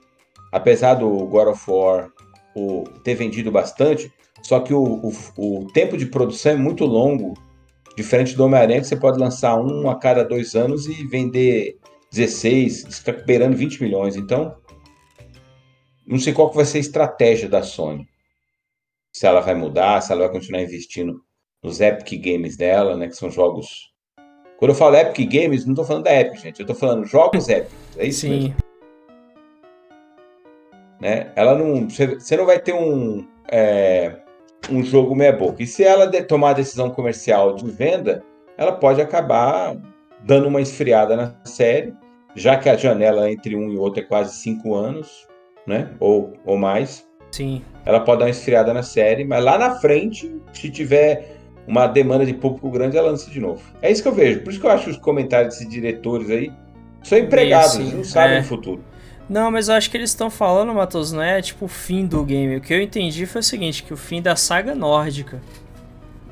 apesar do God of War o, ter vendido bastante, só que o, o, o, tempo de produção é muito longo, diferente do Homem-Aranha, que você pode lançar um a cada dois anos e vender 16, está beirando 20 milhões. Então, não sei qual que vai ser a estratégia da Sony. Se ela vai mudar, se ela vai continuar investindo nos Epic Games dela, né, que são jogos... Quando eu falo Epic Games, não estou falando da Epic, gente. Eu estou falando jogos Epic. É isso Sim. mesmo né? Ela não, você não vai ter um é, um jogo meia boca. E se ela de, tomar a decisão comercial de venda, ela pode acabar dando uma esfriada na série, já que a janela entre um e outro é quase cinco anos, né? Ou, ou mais. Sim. Ela pode dar uma esfriada na série, mas lá na frente, se tiver uma demanda de público grande, ela lança de novo. É isso que eu vejo. Por isso que eu acho que os comentários desses diretores aí são empregados, eles não sabem é. o futuro. Não, mas eu acho que eles estão falando, Matos, não é tipo o fim do game. O que eu entendi foi o seguinte, que o fim da saga nórdica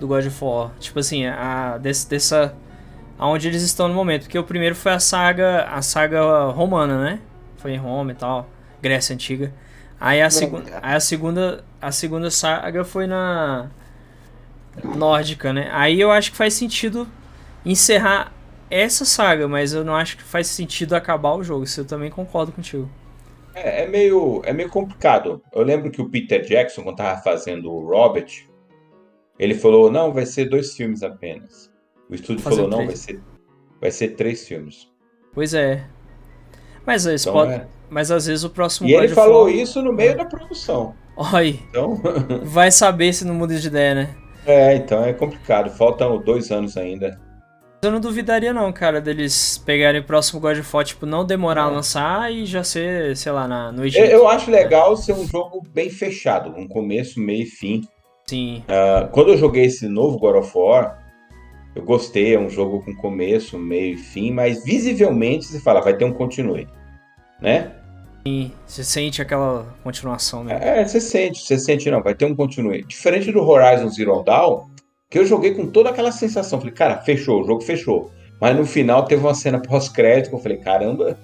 do God of War. Tipo assim, a, desse, dessa... Aonde eles estão no momento. Porque o primeiro foi a saga, a saga romana, né? Foi em Roma e tal. Grécia Antiga. Aí a, segu aí a segunda a segunda saga foi na nórdica, né? Aí eu acho que faz sentido encerrar essa saga, mas eu não acho que faz sentido acabar o jogo. Isso eu também concordo contigo. É, é, meio, é meio complicado. Eu lembro que o Peter Jackson, quando tava fazendo o Robert, ele falou: não, vai ser dois filmes apenas. O estúdio Fazer falou: não, vai ser, vai ser três filmes. Pois é. Mas, então, pode... é. mas às vezes o próximo. E ele falou isso no meio é. da produção. Oi. Então... vai saber se não muda de ideia, né? É, então é complicado. Faltam dois anos ainda. Eu não duvidaria não, cara, deles pegarem o próximo God of War, tipo, não demorar é. a lançar e já ser, sei lá, na, no Egito. Eu, eu acho legal ser um jogo bem fechado, um começo, meio e fim. Sim. Uh, quando eu joguei esse novo God of War, eu gostei, é um jogo com começo, meio e fim, mas visivelmente você fala, vai ter um continue, né? Você sente aquela continuação, né? É, você sente, você sente, não, vai ter um continue. Diferente do Horizon Zero Dawn, que eu joguei com toda aquela sensação. Falei, cara, fechou, o jogo fechou. Mas no final teve uma cena pós-crédito que eu falei, caramba.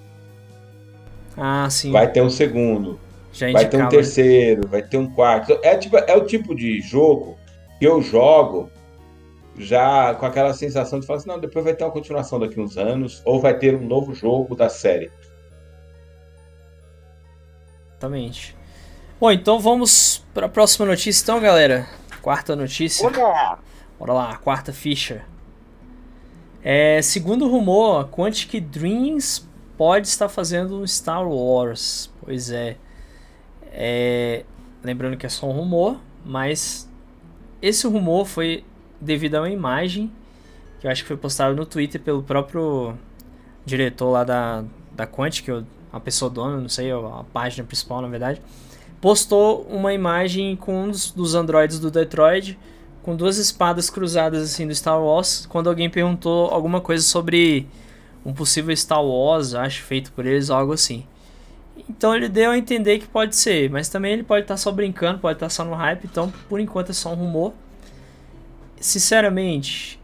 Ah, sim. Vai ter um segundo. Já vai ter um terceiro, vai ter um quarto. É, tipo, é o tipo de jogo que eu jogo já com aquela sensação de falar assim, não, depois vai ter uma continuação daqui uns anos, ou vai ter um novo jogo da série. Exatamente. Bom, então vamos para a próxima notícia, então, galera. Quarta notícia. Olá. Bora lá, quarta ficha. É, segundo rumor, Quantic Dreams pode estar fazendo um Star Wars. Pois é. é. Lembrando que é só um rumor, mas esse rumor foi devido a uma imagem que eu acho que foi postada no Twitter pelo próprio diretor lá da, da Quantic, a pessoa dona, não sei, a página principal na verdade. Postou uma imagem com um dos, dos androides do Detroit com duas espadas cruzadas assim do Star Wars, quando alguém perguntou alguma coisa sobre um possível Star Wars, acho feito por eles, algo assim. Então ele deu a entender que pode ser, mas também ele pode estar tá só brincando, pode estar tá só no hype, então por enquanto é só um rumor. Sinceramente,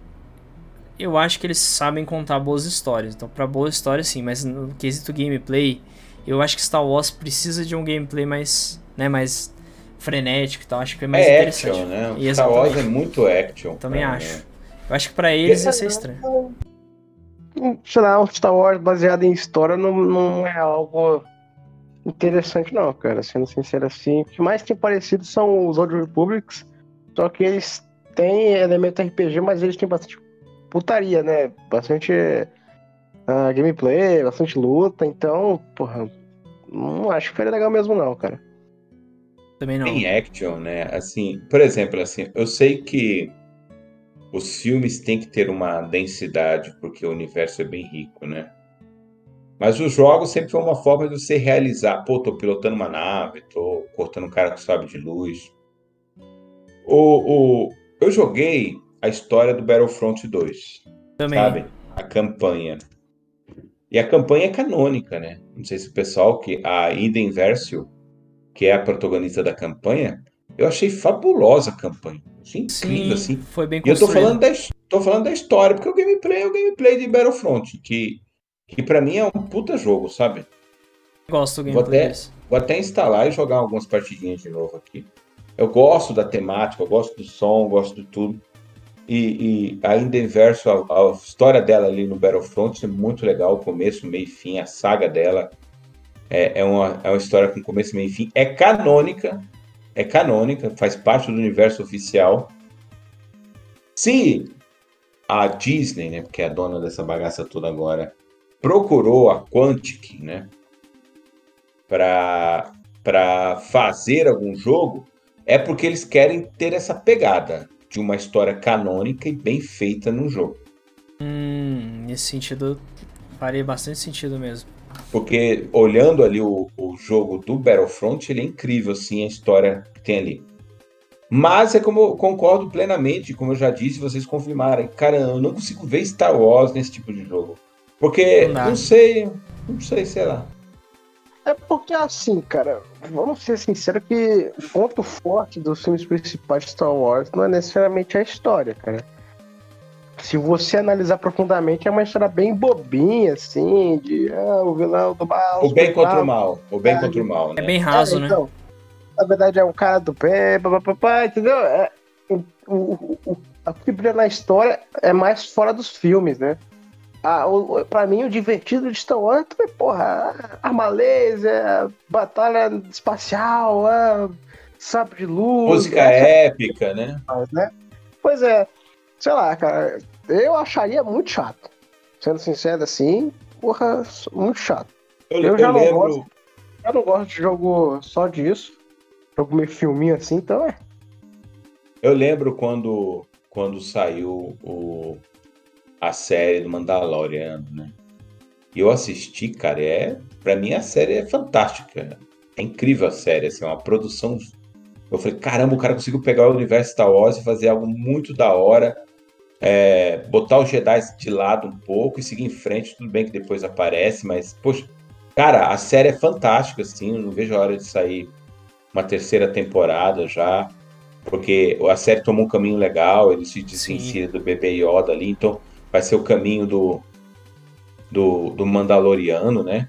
eu acho que eles sabem contar boas histórias. Então, pra boa história, sim. Mas no quesito gameplay, eu acho que Star Wars precisa de um gameplay mais, né, mais frenético e tal. Acho que é mais é interessante. action, né? E Star Wars é muito action. Também mim, acho. né? Eu acho que pra eles ia ser estranho. Um, Sei lá, um Star Wars baseado em história não, não é algo interessante, não, cara. Sendo sincero assim. O que mais tem parecido são os Old Republics. Só que eles têm elemento RPG, mas eles têm bastante putaria, né? Bastante ah, gameplay, bastante luta. Então, porra, não acho que seria legal mesmo, não, cara. Também não. Tem action, né? Assim, por exemplo, assim, eu sei que os filmes têm que ter uma densidade, porque o universo é bem rico, né? Mas os jogos sempre foi uma forma de você realizar. Pô, tô pilotando uma nave, tô cortando um cara com sabre de luz. O, o, eu joguei a história do Battlefront 2, Também. sabe? A campanha. E a campanha é canônica, né? Não sei se o pessoal que a Eden Versio, que é a protagonista da campanha, eu achei fabulosa a campanha. Achei incrível, Sim, assim. foi bem E eu tô falando, da, tô falando da história, porque o gameplay é o gameplay de Battlefront, que, que para mim é um puta jogo, sabe? Gosto do Vou gameplay até- desse. Vou até instalar e jogar algumas partidinhas de novo aqui. Eu gosto da temática, eu gosto do som, eu gosto de tudo. E, e ainda inverso, a, a história dela ali no Battlefront é muito legal, começo, meio e fim, a saga dela é, é, uma, é uma história com começo, meio e fim. É canônica, é canônica, faz parte do universo oficial. Se a Disney, né, porque é a dona dessa bagaça toda agora, procurou a Quantic, né, para fazer algum jogo, é porque eles querem ter essa pegada de uma história canônica e bem feita no jogo. Hum, nesse sentido, faria bastante sentido mesmo. Porque olhando ali o, o jogo do Battlefront, ele é incrível, assim, a história que tem ali. Mas é como eu concordo plenamente, como eu já disse, vocês confirmaram. Cara, eu não consigo ver Star Wars nesse tipo de jogo. Porque, Não não sei, não sei, sei lá. É porque assim, cara, vamos ser sinceros que o ponto forte dos filmes principais de Star Wars não é necessariamente a história, cara. Se você analisar profundamente, é uma história bem bobinha, assim, de ah, o vilão do mal. O bem contra o mal. O bem É, contra o mal, né? É bem raso, É, né? então, Na verdade, é o cara do bem, papapá, entendeu? É, o, o, o, o que brilha na história é mais fora dos filmes, né? Ah, pra mim, o divertido de Star Wars é, porra, arma laser, batalha espacial, ah, sabre de luz. Música é, épica, né? né? Pois é, sei lá, cara, eu acharia muito chato. Sendo sincero assim, porra, muito chato. Eu, Eu eu já não lembro. gosto. Eu não gosto de jogo só disso. Jogo meio filminho assim, então é. Eu lembro quando, quando saiu o, a série do Mandaloriano, né? E eu assisti, cara, é, pra mim a série é fantástica. É incrível a série, assim, é uma produção. Eu falei, caramba, o cara conseguiu pegar o universo Star Wars e fazer algo muito da hora. é, botar os Jedi de lado um pouco e seguir em frente. Tudo bem que depois aparece, mas, poxa, cara, a série é fantástica, assim. Eu não vejo a hora de sair uma terceira temporada já porque a série tomou um caminho legal, ele se distancia do bebê Yoda ali, então vai ser o caminho do, do, do Mandaloriano, né?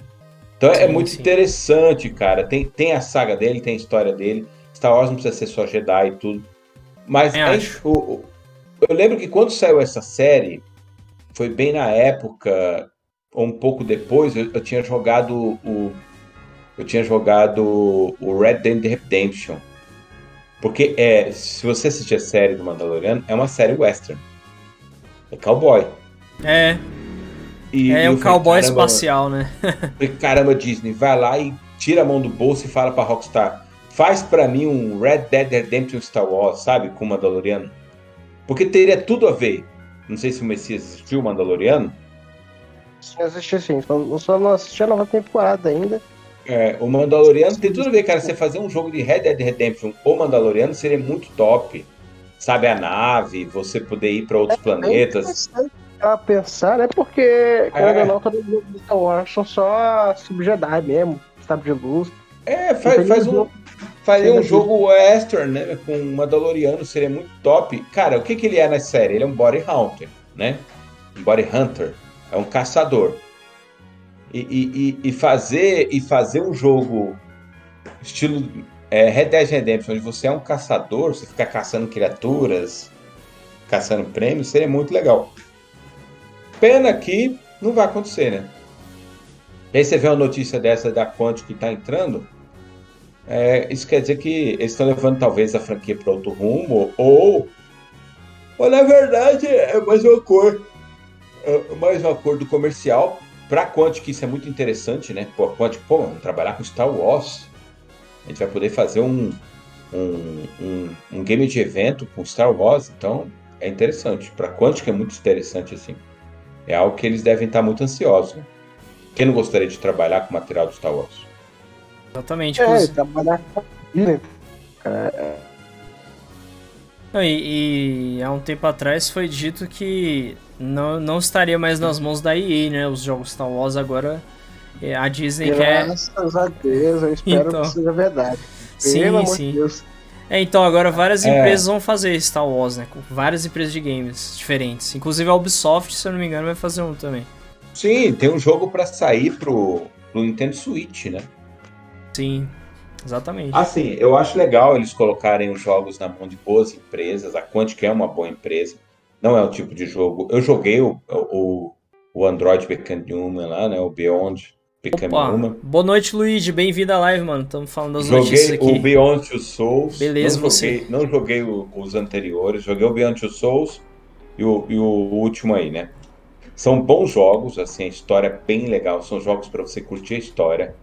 Então é Sim, muito sim. interessante, cara. Tem, tem a saga dele, tem a história dele. Star Wars não precisa ser só Jedi e tudo. Mas Eu é, o- eu lembro que quando saiu essa série, foi bem na época, ou um pouco depois, eu, eu tinha jogado o. Eu tinha jogado o Red Dead Redemption. Porque é, se você assistir a série do Mandaloriano, é uma série western. É cowboy. É, E, é e falei, cowboy caramba, espacial, né? Falei, caramba, Disney, vai lá e tira a mão do bolso e fala pra Rockstar. Faz pra mim um Red Dead Redemption Star Wars, sabe? Com o Mandaloriano. Porque teria tudo a ver. Não sei se o Messias assistiu o Mandaloriano. Sim, assisti sim. Só, eu só não assisti a nova temporada ainda. É, o Mandaloriano tem tudo a ver, cara. Você fazer um jogo de Red Dead Redemption ou Mandaloriano seria muito top. Sabe, a nave, você poder ir pra outros planetas. Pra pensar, né? Porque, querendo É. não, todo mundo do Star Wars são só sub-Jedi mesmo. Sabe de luz. É, faz, faz um, fazer um jogo western, né? Com um Mandaloriano seria muito top. Cara, o que, que ele é na série? Ele é um body hunter, né? um body hunter, é um caçador. E, e, e fazer e fazer um jogo estilo é, Red Dead Redemption, onde você é um caçador, você fica caçando criaturas, caçando prêmios, seria muito legal. Pena que não vai acontecer, né? Aí você vê uma notícia dessa da Quantic que está entrando, é, isso quer dizer que eles estão levando talvez a franquia para outro rumo, ou, ou na verdade é mais uma cor, é mais um acordo comercial. Para a Quantic isso é muito interessante, né? Pô, a Quantic, pô, trabalhar com Star Wars, a gente vai poder fazer um, um, um, um game de evento com Star Wars, então é interessante. Para a Quantic é muito interessante assim. É algo que eles devem estar muito ansiosos. Né? Quem não gostaria de trabalhar com material do Star Wars? Exatamente. É, trabalhar com cara. Não, e, e, há um tempo atrás foi dito que não, não estaria mais nas mãos da EA, né? Os jogos Star Wars agora é, a Disney Graças quer. Graças a Deus, eu espero então... que seja verdade. Sim, Pelo sim. Deus. É, então agora várias é. empresas vão fazer Star Wars, né? Com várias empresas de games diferentes. Inclusive a Ubisoft, se eu não me engano, vai fazer um também. Sim, tem um jogo para sair pro, pro Nintendo Switch, né? Sim, exatamente. Assim, eu acho legal eles colocarem os jogos na mão de boas empresas. A Quantic é uma boa empresa. Não é o tipo de jogo. Eu joguei o, o, o Android Become Human lá, né? O Beyond Opa, Human. Boa noite, Luigi. Bem-vindo à live, mano. Estamos falando das joguei notícias aqui. Joguei o Beyond Two Souls. Beleza, não você. Joguei, não joguei o, os anteriores. Joguei o Beyond Two Souls e o, e o último aí, né? São bons jogos, assim, a história é bem legal. São jogos para você curtir a história.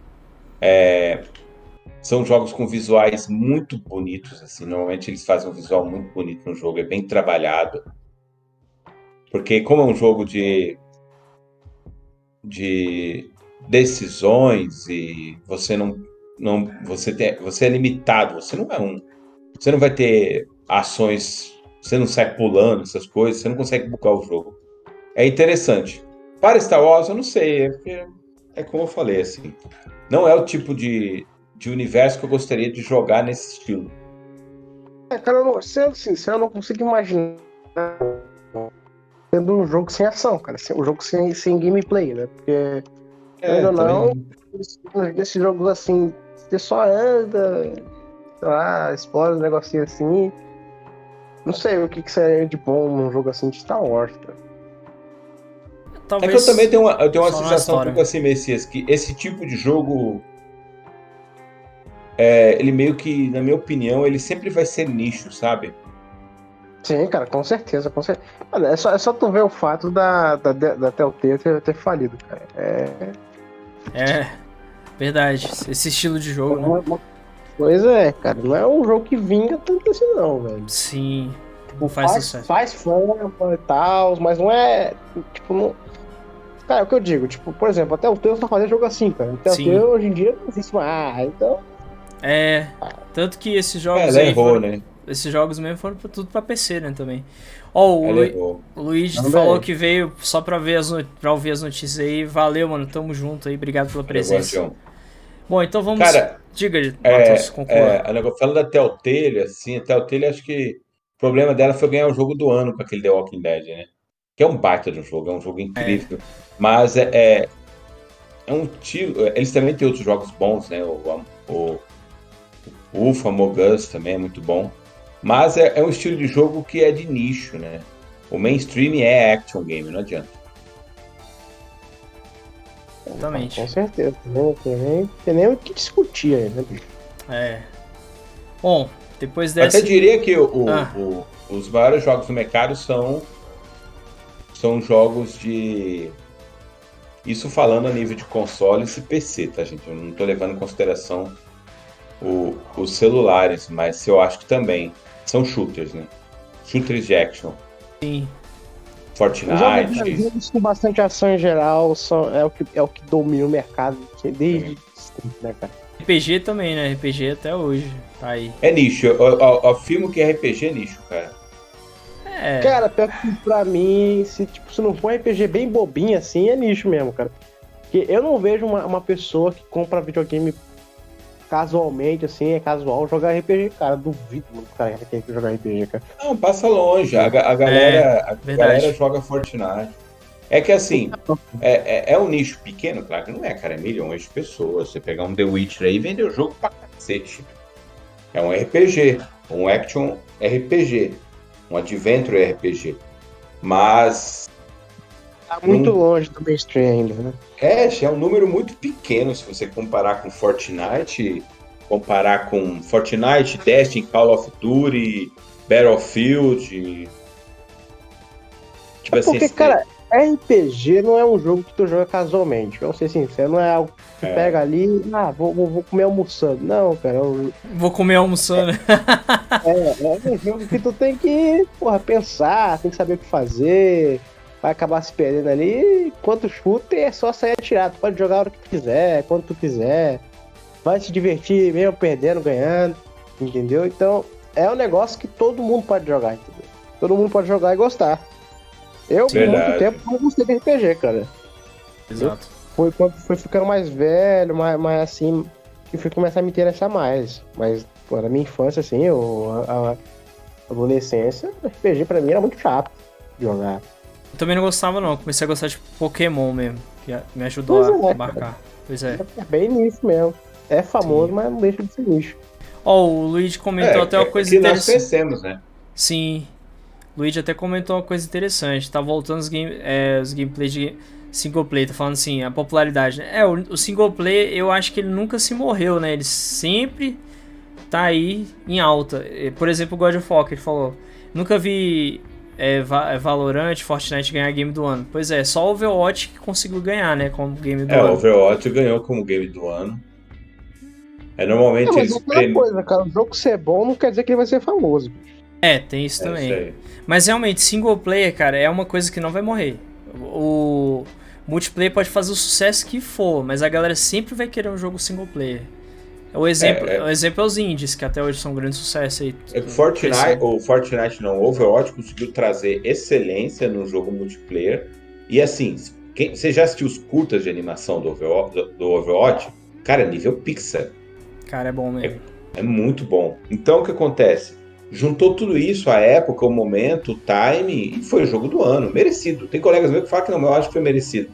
É, são jogos com visuais muito bonitos, assim. Normalmente eles fazem um visual muito bonito no jogo, é bem trabalhado. Porque como é um jogo de de decisões e você não não você tem, você é limitado, você não é um você não vai ter ações, você não sai pulando essas coisas, você não consegue bucar o jogo. É interessante. Para Star Wars eu não sei, é, porque é como eu falei assim, não é o tipo de de universo que eu gostaria de jogar nesse estilo. É, cara, não, sendo sincero, eu não consigo imaginar sendo um jogo sem ação, cara. Um jogo sem, sem gameplay, né? Porque, é, ainda não, nesses jogos assim, você só anda, sei lá, explora um negocinho assim. Não sei o que, que seria de bom num jogo assim de Star Wars, cara. Talvez é que eu também tenho uma, eu tenho uma sensação um pouco assim, Messias, que esse tipo de jogo é, ele meio que, na minha opinião, ele sempre vai ser nicho, sabe? Sim, cara, com certeza, com certeza. é, só, é só tu ver o fato da, da, da Telltale ter, ter falido, cara. É... é, verdade. Esse estilo de jogo, né? Pois é, cara, não é um jogo que vinga tanto assim não, velho. Sim, tipo, faz, faz sucesso. Faz fama e tal, mas não é, tipo, não... Cara, é o que eu digo, tipo, por exemplo, até o Telltale só fazendo jogo assim, cara. Até o Telltale hoje em dia não existe mais, ah, então... É, tanto que esses jogos é, aí foram, né? Esses jogos mesmo foram pra, tudo pra PC, né, também. Ó, oh, o, Lu, o Luigi falou que veio só pra, ver as, pra ouvir as notícias aí. Valeu, mano, tamo junto aí, obrigado pela presença. Bom, então vamos... Cara, diga, é, Matheus, é, falando da Telltale, assim, a Telltale acho que o problema dela foi ganhar o jogo do ano com aquele The Walking Dead, né? Que é um baita de um jogo, é um jogo incrível. É. Mas é, é, é um tiro... Eles também têm outros jogos bons, né? O, o Ufa, Mogus também é muito bom. Mas é, é, um estilo de jogo que é de nicho, né? O mainstream é action game, não adianta. Exatamente. Com certeza. Não tem nem, tem nem o que discutir aí, né, bicho? É. Bom, depois dessa. Até diria que o, ah. o, os maiores jogos do mercado são, são jogos de. Isso falando a nível de consoles e PC, tá, gente? Eu não tô levando em consideração o, os celulares, mas eu acho que também são shooters, né? Shooters de action. Sim. Fortnite. Jogos com bastante ação em geral são, é, o que, é o que domina o mercado desde sempre, né, cara? RPG também, né? RPG até hoje. Tá aí. É nicho. Eu, eu, eu afirmo que RPG é nicho, cara. É. Cara, pior que pra mim, se, tipo, se não for um RPG bem bobinho assim, é nicho mesmo, cara. Porque eu não vejo uma, uma pessoa que compra videogame casualmente, assim, é casual jogar RPG, cara. Duvido muito cara quer jogar RPG, cara. Não, passa longe. A, a galera, é, a galera joga Fortnite. É que assim, é, é, é, um nicho pequeno, claro que não é, cara, é milhões de pessoas. Você pegar um The Witcher aí e vender o jogo pra cacete. É um RPG, um action RPG, um adventure RPG. Mas. Tá muito longe do mainstream ainda, né? É, é um número muito pequeno se você comparar com Fortnite, comparar com Fortnite, Destiny, Call of Duty, Battlefield. Tipo é assim, porque, cara, RPG não é um jogo que tu joga casualmente. Vamos ser sinceros, não é algo que tu é. pega ali, ah, vou, vou, vou, comer almoçando. Não, cara. Eu... Vou comer almoçando. É, é, é um jogo que tu tem que, porra, pensar, tem que saber o que fazer. Vai acabar se perdendo ali. Quanto chute é só sair atirado. Tu pode jogar a hora que tu quiser, quando tu quiser. Vai se divertir mesmo perdendo, ganhando. Entendeu? Então, é um negócio que todo mundo pode jogar, entendeu? Todo mundo pode jogar e gostar. Eu, por muito tempo, não gostei de RPG, cara. Exato. foi quando fui ficando mais velho, mais, mais assim, que fui começar a me interessar mais. Mas, pô, na minha infância, assim, eu, a, a adolescência, RPG pra mim era muito chato jogar. Eu também não gostava, não. Comecei a gostar de Pokémon mesmo, que me ajudou pois a é, marcar. Cara. Pois é. É bem nisso mesmo. É famoso, Sim. mas não deixa de ser nicho. Ó, oh, o Luigi comentou é, até uma é coisa que interessante. Nós crescemos, né? Sim, Luigi até comentou uma coisa interessante. Tá voltando os, game, é, os gameplays de single player. Tá falando assim, a popularidade. Né? É, o, o, single player eu acho que ele nunca se morreu, né? Ele sempre tá aí em alta. Por exemplo, o God of War, que ele falou. Nunca vi é, é, Valorant, Fortnite ganhar game do ano. Pois é, só o Overwatch que conseguiu ganhar, né? Como game do é, ano. É, o Overwatch ganhou como game do ano. É, normalmente é, eles. Prêmio... coisa, cara. O jogo ser bom não quer dizer que ele vai ser famoso. É, tem isso é, também. Mas realmente, single player, cara, é uma coisa que não vai morrer. O multiplayer pode fazer o sucesso que for, mas a galera sempre vai querer um jogo single player. O exemplo é, é... O exemplo é os indies, que até hoje são um grande sucesso aí. É Fortnite, ou Fortnite não, Overwatch conseguiu trazer excelência no jogo multiplayer. E assim, quem, você já assistiu os curtas de animação do Overwatch? Do, do Overwatch? Cara, nível Pixar. Cara, é bom mesmo. É, é muito bom. Então o que acontece? juntou tudo isso, a época, o momento, o time, e foi o jogo do ano, merecido. Tem colegas meus que falam que não, mas eu acho que foi merecido.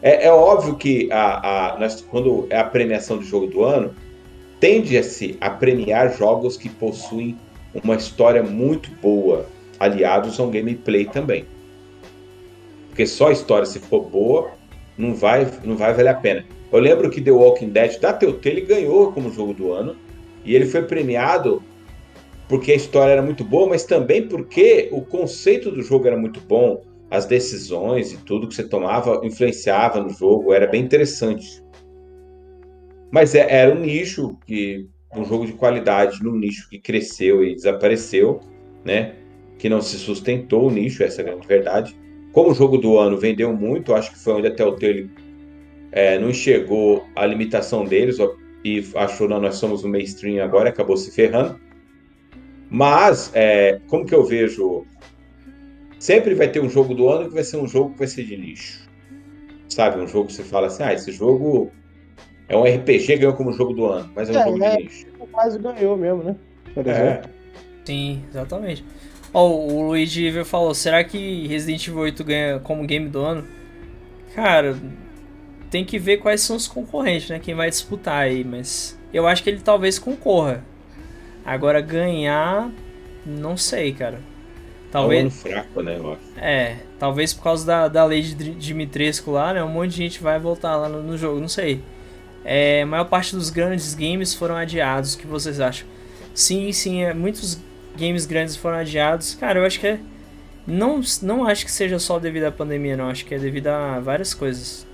É, é óbvio que a, a, nós, quando é a premiação de jogo do ano, tende-se a premiar jogos que possuem uma história muito boa, aliados a um gameplay também. Porque só a história, se for boa, não vai, não vai valer a pena. Eu lembro que The Walking Dead da Telltale ganhou como jogo do ano, e ele foi premiado porque a história era muito boa, mas também porque o conceito do jogo era muito bom, as decisões e tudo que você tomava influenciava no jogo, era bem interessante. Mas é, era um nicho que um jogo de qualidade num nicho que cresceu e desapareceu, né? Que não se sustentou o nicho, essa é a grande verdade. Como o jogo do ano vendeu muito, acho que foi onde até o Tele é, não enxergou a limitação deles e achou, não, nós somos o mainstream agora, acabou se ferrando. Mas, é, como que eu vejo? Sempre vai ter um jogo do ano que vai ser um jogo que vai ser de lixo. Sabe? Um jogo que você fala assim, ah, esse jogo é um RPG, ganhou como jogo do ano, mas é um é, jogo de é, lixo. Quase ganhou mesmo, né? Por é. Sim, exatamente. Oh, o Luigi falou, será que Resident Evil 8 ganha como game do ano? Cara, tem que ver quais são os concorrentes, né? Quem vai disputar aí, mas eu acho que ele talvez concorra. Agora ganhar, não sei, cara. Talvez. É um fraco, né, eu acho. É, talvez por causa da, da lei de Dimitrescu lá, né? Um monte de gente vai voltar lá no, no jogo, não sei. É, a maior parte dos grandes games foram adiados. O que vocês acham? Sim, sim, é, muitos games grandes foram adiados. Cara, eu acho que é. Não, não acho que seja só devido à pandemia, não. Acho que é devido a várias coisas.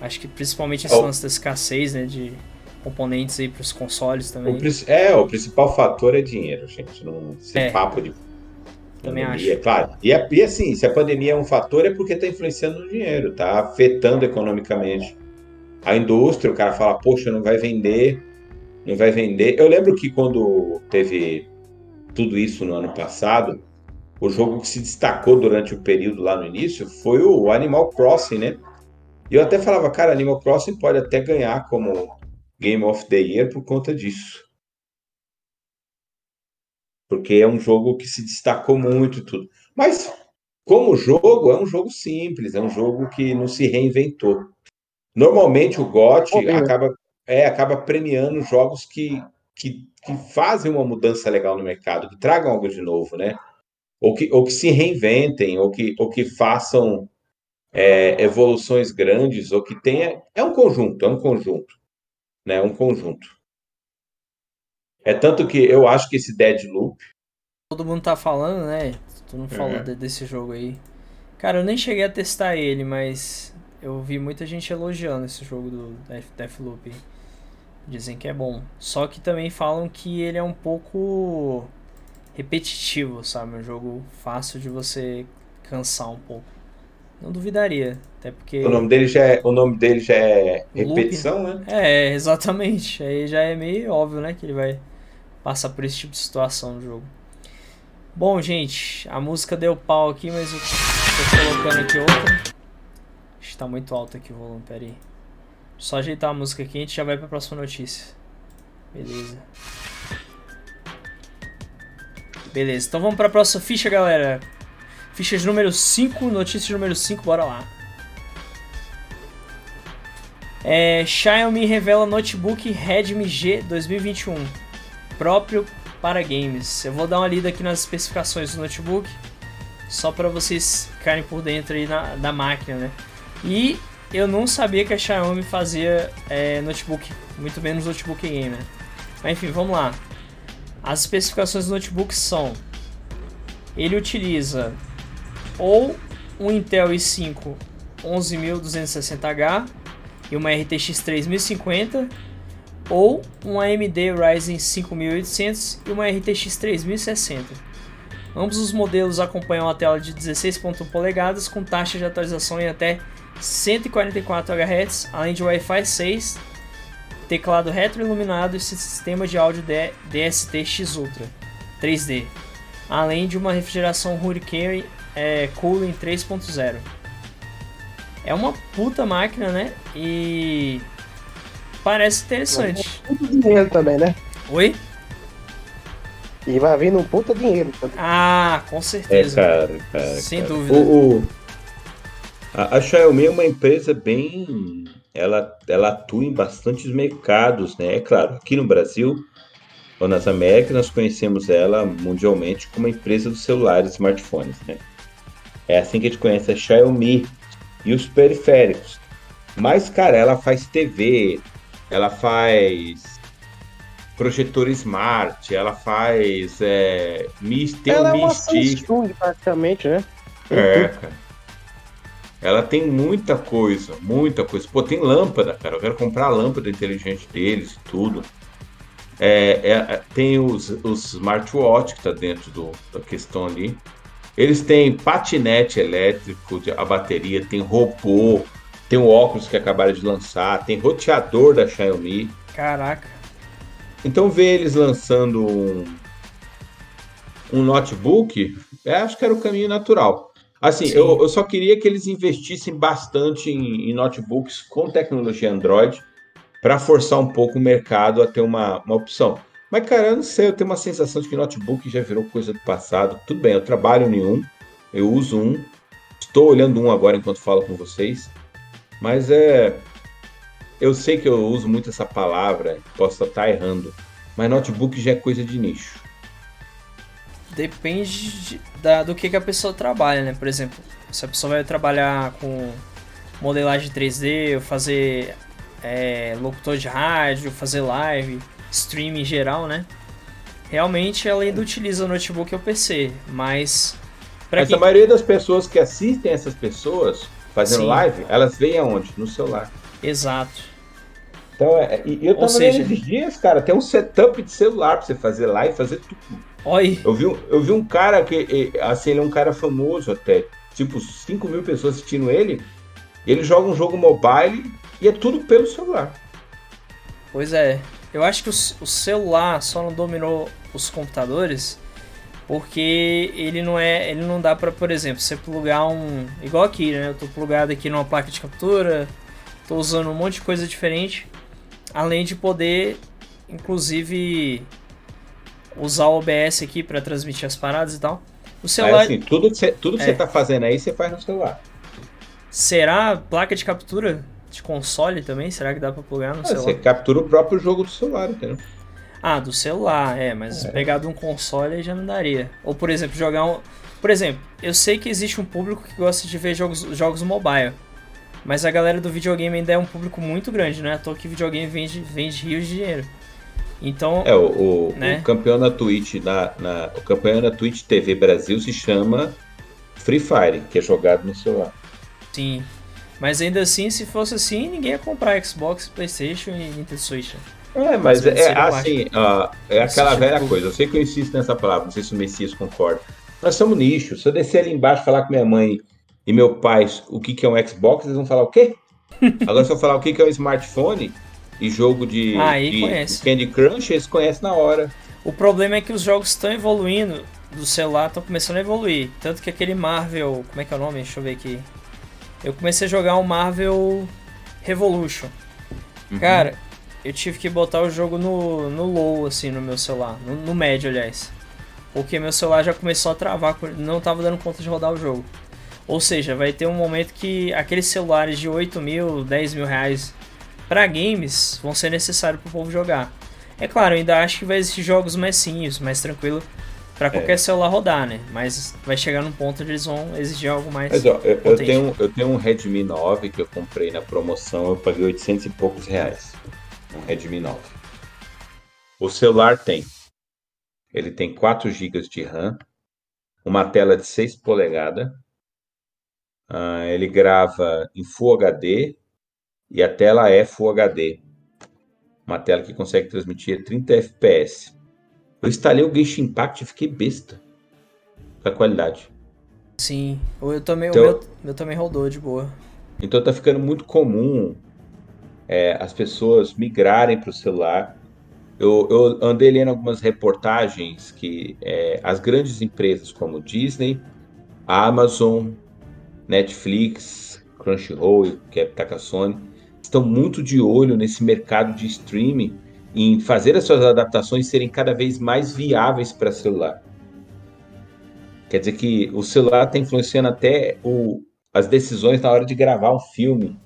Acho que principalmente esse oh. lance da escassez, né? De, componentes aí para os consoles também. O, é, o principal fator é dinheiro, gente. Não se é. papo de também pandemia, acho. claro. E, é, e assim, se a pandemia é um fator, é porque está influenciando no dinheiro, está afetando economicamente a indústria. O cara fala, poxa, não vai vender, não vai vender. Eu lembro que quando teve tudo isso no ano passado, o jogo que se destacou durante o período lá no início foi o Animal Crossing, né? E eu até falava, cara, Animal Crossing pode até ganhar como Game of the Year por conta disso. Porque é um jogo que se destacou muito e tudo. Mas como jogo, é um jogo simples, é um jogo que não se reinventou. Normalmente o GOT acaba, é, acaba premiando jogos que, que, que fazem uma mudança legal no mercado, que tragam algo de novo, né? Ou que, ou que se reinventem, ou que, ou que façam é, evoluções grandes, ou que tenha. É um conjunto, é um conjunto. Né? É um conjunto. É tanto que eu acho que esse Deadloop. Todo mundo tá falando, né? Todo mundo falou é. desse jogo aí. Cara, eu nem cheguei a testar ele, mas eu vi muita gente elogiando esse jogo do Deathloop. Dizem que é bom. Só que também falam que ele é um pouco repetitivo, sabe? Um jogo fácil de você cansar um pouco. Não duvidaria, até porque o nome dele já é, o nome dele já é repetição, Loop, né? É, exatamente. Aí já é meio óbvio, né, que ele vai passar por esse tipo de situação no jogo. Bom, gente, a música deu pau aqui, mas eu tô colocando aqui outra. Está muito alto aqui o volume, pera aí. Só ajeitar a música aqui e a gente já vai para a próxima notícia. Beleza. Beleza, então vamos para a próxima ficha, galera. Ficha de número 5, notícia número 5, bora lá. É, Xiaomi revela notebook Redmi G 2021, próprio para games. Eu vou dar uma lida aqui nas especificações do notebook, só para vocês ficarem por dentro aí na, da máquina, né? E eu não sabia que a Xiaomi fazia é, notebook, muito menos notebook gamer. Mas enfim, vamos lá. As especificações do notebook são: ele utiliza ou um Intel i5 11260H e uma RTX 3050 ou um AMD Ryzen 5800 e uma RTX 3060. Ambos os modelos acompanham a tela de 16.1 polegadas com taxa de atualização em até 144 Hz, além de Wi-Fi 6, teclado retroiluminado e sistema de áudio DST-X Ultra 3D, além de uma refrigeração Hurricane é, Cooling 3.0. É uma puta máquina, né? E parece interessante. Um puta dinheiro também, né? Oi? E vai vindo um puta dinheiro também. Ah, com certeza. É, cara, cara, Sem cara. dúvida. O, o, a, a Xiaomi é uma empresa bem. Ela, ela atua em bastantes mercados, né? É claro, aqui no Brasil ou nas Américas nós conhecemos ela mundialmente como empresa dos celulares e smartphones, né? É assim que a gente conhece a Xiaomi e os periféricos. Mas, cara, ela faz TV, ela faz projetor smart, ela faz é, tem ela um é uma Samsung, praticamente, né? É, cara. Ela tem muita coisa, muita coisa. Pô, tem lâmpada, cara. Eu quero comprar a lâmpada inteligente deles e tudo. É, é, é, tem os, os smartwatch que tá dentro do, da questão ali. Eles têm patinete elétrico, a bateria, tem robô, tem o óculos que acabaram de lançar, tem roteador da Xiaomi. Caraca. Então ver eles lançando um, um notebook, eu acho que era o caminho natural. Assim, eu, eu, só queria que eles investissem bastante em, em notebooks com tecnologia Android para forçar um pouco o mercado a ter uma, uma opção. Mas, cara, eu não sei, eu tenho uma sensação de que notebook já virou coisa do passado. Tudo bem, eu trabalho em um, eu uso um, estou olhando um agora enquanto falo com vocês, mas é. Eu sei que eu uso muito essa palavra, posso estar errando, mas notebook já é coisa de nicho. Depende de, da, do que, que a pessoa trabalha, né? Por exemplo, se a pessoa vai trabalhar com modelagem 3D, ou fazer é, locutor de rádio, fazer live, streaming em geral, né? Realmente ela ainda utiliza o notebook ou PC, mas. Mas quem... a maioria das pessoas que assistem essas pessoas fazendo Sim. live, elas veem aonde? No celular. Exato. Então, é, e eu tava seja... vendo esses dias, cara, tem um setup de celular pra você fazer live, fazer tudo. Oi. Eu vi, eu vi um cara que, assim, ele é um cara famoso até. Tipo, 5 mil pessoas assistindo ele. Ele joga um jogo mobile e é tudo pelo celular. Pois é. Eu acho que o, o celular só não dominou os computadores porque ele não é, ele não dá para, por exemplo, você plugar um, igual aqui, né? Eu tô plugado aqui numa placa de captura, tô usando um monte de coisa diferente, além de poder inclusive usar o OBS aqui para transmitir as paradas e tal. O celular. assim, tudo que você, tudo que É. você tá fazendo aí, você faz no celular. Será placa de captura de console também? Será que dá pra plugar no Ah, Você celular? captura o próprio jogo do celular, entendeu? Ah, do celular, é, mas pegar de um console já não daria. Ou, por exemplo, jogar um. Por exemplo, eu sei que existe um público que gosta de ver jogos, jogos mobile. Mas a galera do videogame ainda é um público muito grande, né? À toa que videogame vende, vende rios de dinheiro. Então, É, o, o, Né? o campeão na Twitch, na, na- o campeão na Twitch TV Brasil se chama Free Fire, que é jogado no celular. sim. Mas ainda assim, se fosse assim, ninguém ia comprar Xbox, Playstation e Nintendo Switch. É, mas é seria assim, ó, é aquela Assistir velha tudo. coisa. Eu sei que eu insisto nessa palavra, não sei se o Messias concorda. Nós somos nicho. Se eu descer ali embaixo e falar com minha mãe e meu pai o que, que é um Xbox, eles vão falar o quê? Agora, se eu falar o que, que é um smartphone e jogo de, aí de- conhece. de Candy Crush, eles conhecem na hora. O problema é que os jogos estão evoluindo, do celular estão começando a evoluir. Tanto que aquele Marvel. Como é que é o nome? Deixa eu ver aqui. Eu comecei a jogar o Marvel Revolution. Uhum. Cara, eu tive que botar o jogo no, no low, assim, no meu celular. No, no médio, aliás. Porque meu celular já começou a travar, não tava dando conta de rodar o jogo. Ou seja, vai ter um momento que aqueles celulares de 8 mil, 10 mil reais para games vão ser necessários para o povo jogar. É claro, ainda acho que vai existir jogos mais simples, mais tranquilo para qualquer celular rodar, né? Mas vai chegar num ponto onde eles vão exigir algo mais. Mas ó, eu, eu tenho, eu tenho um Redmi 9 que eu comprei na promoção, eu paguei 800 e poucos reais. Um Redmi 9. O celular tem. Ele tem 4 GB de RAM, uma tela de 6 polegadas, ah, ele grava em Full HD e a tela é Full HD. Uma tela que consegue transmitir 30 FPS. Eu instalei o Genshin Impact e fiquei besta com a qualidade. Sim, eu também, Então- o meu, meu também rodou de boa. Então tá ficando muito comum é, as pessoas migrarem para o celular. Eu, eu andei lendo algumas reportagens que é, as grandes empresas como Disney, Amazon, Netflix, Crunchyroll, que é tá com a Sony, estão muito de olho nesse mercado de streaming em fazer as suas adaptações serem cada vez mais viáveis para celular. Quer dizer que o celular está influenciando até o, as decisões na hora de gravar um filme.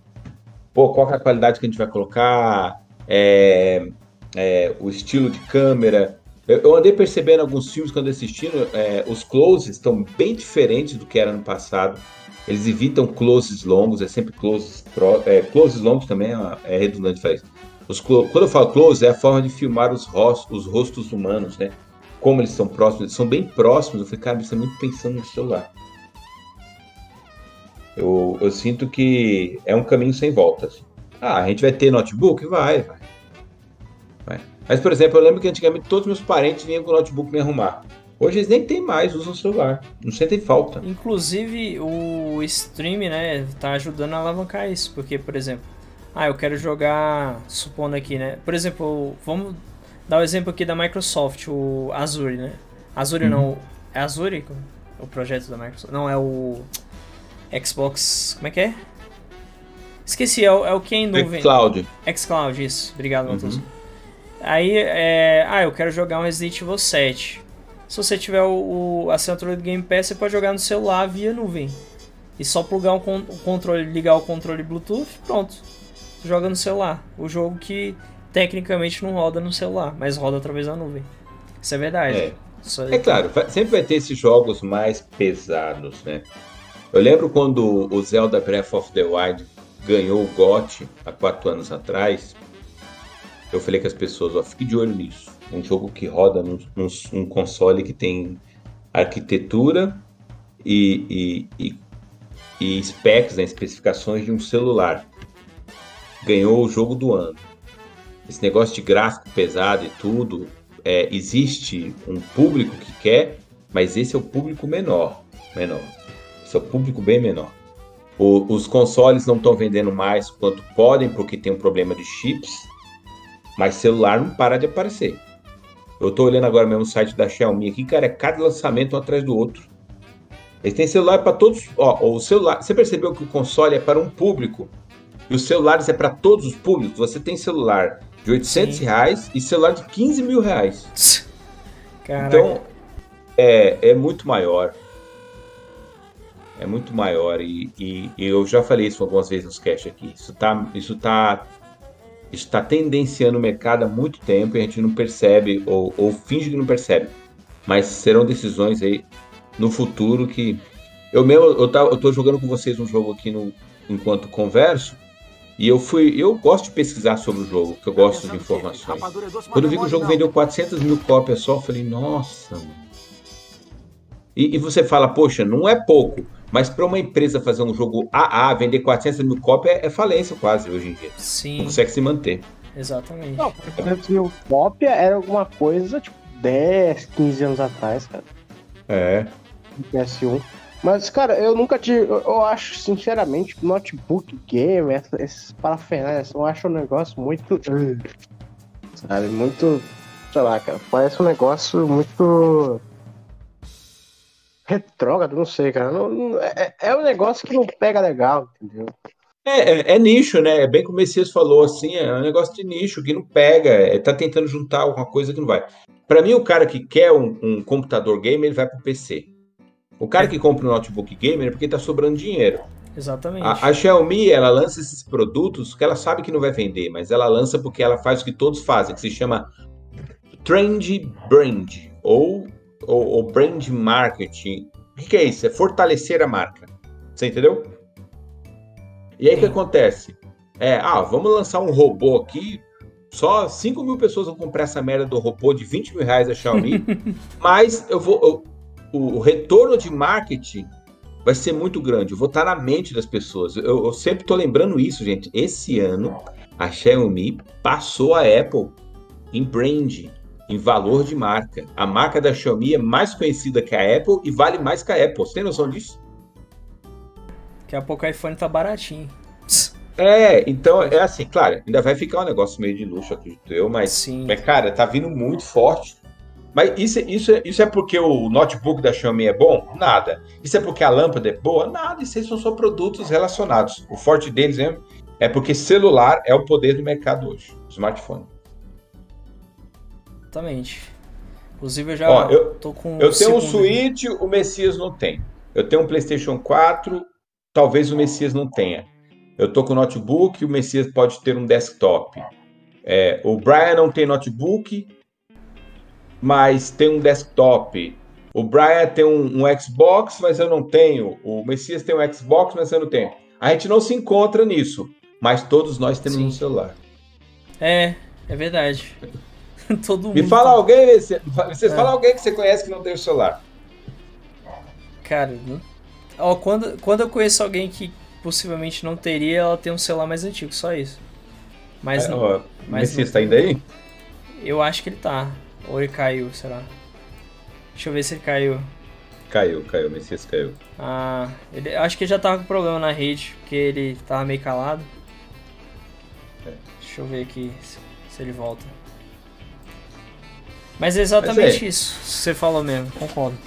Pô, qual é a qualidade que a gente vai colocar? É, é, o estilo de câmera. Eu, eu andei percebendo alguns filmes quando assistindo, é, os closes estão bem diferentes do que era no passado. Eles evitam closes longos, é sempre closes, é, closes longos também é, é redundante isso. Os quando eu falo close, é a forma de filmar os, ros- os rostos humanos, né? Como eles são próximos, eles são bem próximos. Eu falei, cara, isso é muito pensando no celular. Eu, eu sinto que é um caminho sem volta. assim. Ah, a gente vai ter notebook? Vai, vai. Vai. Mas, por exemplo, eu lembro que antigamente todos meus parentes vinham com o notebook me arrumar. Hoje eles nem têm mais, usam o celular. Não sentem falta. Inclusive, o stream, né, tá ajudando a alavancar isso. Porque, por exemplo, ah, eu quero jogar, supondo aqui, né? Por exemplo, vamos dar o exemplo aqui da Microsoft, o Azure, né? Azure não, é Azure o projeto da Microsoft? Não, é o Xbox, como é que é? Esqueci, é o, é o que é em nuvem. Cloud. xCloud, isso. Obrigado, Matheus. Uhum. Aí, é... ah, eu quero jogar um Resident Evil 7. Se você tiver o, o assinatura do Game Pass, você pode jogar no celular via nuvem. E só plugar o, con- o controle, ligar o controle Bluetooth, pronto. Você joga no celular. O jogo que tecnicamente não roda no celular, mas roda através da nuvem. Isso é verdade. É. Isso É claro, sempre vai ter esses jogos mais pesados, né? Eu lembro quando o Zelda Breath of the Wild ganhou o GOT há quatro anos atrás. Eu falei com as pessoas, ó, fique de olho nisso. Um jogo que roda num, num- num console que tem arquitetura e, e, e, e specs, né, especificações de um celular. Ganhou o jogo do ano. Esse negócio de gráfico pesado e tudo, é, existe um público que quer, mas esse é o público menor, menor. Esse é o público bem menor. O- os consoles não estão vendendo mais quanto podem porque tem um problema de chips, mas celular não para de aparecer. Eu tô olhando agora mesmo o site da Xiaomi aqui, cara, é cada lançamento um atrás do outro. Eles têm celular para todos. Ó, o celular. Você percebeu que o console é para um público e os celulares é para todos os públicos? Você tem celular de 800 Sim. reais e celular de 15 mil reais. Caraca. Então, é, é muito maior. É muito maior. E, e, e eu já falei isso algumas vezes nos cash aqui. Isso tá, isso tá, isso tá tendenciando o mercado há muito tempo e a gente não percebe, ou, ou finge que não percebe. Mas serão decisões aí no futuro que. Eu mesmo, eu, tá, eu tô jogando com vocês um jogo aqui no, enquanto converso. E eu fui, eu gosto de pesquisar sobre o jogo, que eu gosto de informações. Quando eu vi que o jogo vendeu 400 mil cópias só, eu falei, nossa. E, e você fala, poxa, não é pouco, mas para uma empresa fazer um jogo AA, vender 400 mil cópias é, falência quase hoje em dia. Sim. Não consegue se manter. Exatamente. Não, 400 mil cópia era alguma coisa, tipo, 10, 15 anos atrás, cara. É. No PS1. Mas, cara, eu nunca tive. Eu, eu acho, sinceramente, notebook game, esses parafernálias, eu acho um negócio muito. Sabe, muito. Sei lá, cara. Parece um negócio muito. Retrógrado, não sei, cara. Não- não- é, é um negócio que não pega legal, entendeu? É, é, é nicho, né? É bem como o Messias falou, assim, é um negócio de nicho que não pega, é, tá tentando juntar alguma coisa que não vai. Para mim, o cara que quer um, um computador gamer, ele vai pro PC. O cara que compra um notebook gamer é porque tá sobrando dinheiro. Exatamente. A, a Xiaomi, ela lança esses produtos que ela sabe que não vai vender, mas ela lança porque ela faz o que todos fazem, que se chama Trend Brand, ou, ou, ou Brand Marketing. O que, que é isso? É fortalecer a marca. Você entendeu? E aí o que acontece? É, ah, vamos lançar um robô aqui. Só 5 mil pessoas vão comprar essa merda do robô de 20 mil reais da Xiaomi. mas eu vou. eu- o, o retorno de marketing vai ser muito grande. Eu vou estar na mente das pessoas. Eu, eu sempre tô lembrando isso, gente. Esse ano a Xiaomi passou a Apple em brand, em valor de marca. A marca da Xiaomi é mais conhecida que a Apple e vale mais que a Apple. Você tem noção disso? Daqui a pouco o iPhone tá baratinho. É, então é assim, claro, ainda vai ficar um negócio meio de luxo, acredito eu, mas, Sim. mas cara, tá vindo muito forte. Mas isso, é- isso, é- isso é porque o notebook da Xiaomi é bom? Nada. Isso é porque a lâmpada é boa? Nada. Isso aí são só produtos relacionados. O forte deles mesmo é porque celular é o poder do mercado hoje. Smartphone. Exatamente. Inclusive eu já Ó, eu- tô com. Eu tenho um Switch, o Messias não tem. Eu tenho um PlayStation 4, talvez o Messias não tenha. Eu tô com notebook, o Messias pode ter um desktop. É, o Brian não tem notebook, mas tem um desktop. O Brian tem um, um Xbox, mas eu não tenho. O Messias tem um Xbox, mas eu não tenho. A gente não se encontra nisso, mas todos nós temos Sim. um celular. É, é verdade. Todo mundo. Me fala tem- alguém, vocês É. fala alguém que você conhece que não tem o celular. Cara, não... Ó, quando, quando eu conheço alguém que possivelmente não teria, ela tem um celular mais antigo, só isso. Mas É, não, ó, o mas Messias tá indo aí? eu acho que ele tá. Ou ele caiu, será? Deixa eu ver se ele caiu. Caiu, caiu, o Messias caiu. Ah, ele, acho que ele já tava com problema na rede, porque ele tava meio calado. É. Deixa eu ver aqui se, se ele volta. Mas é exatamente Mas é. isso, você falou mesmo, concordo.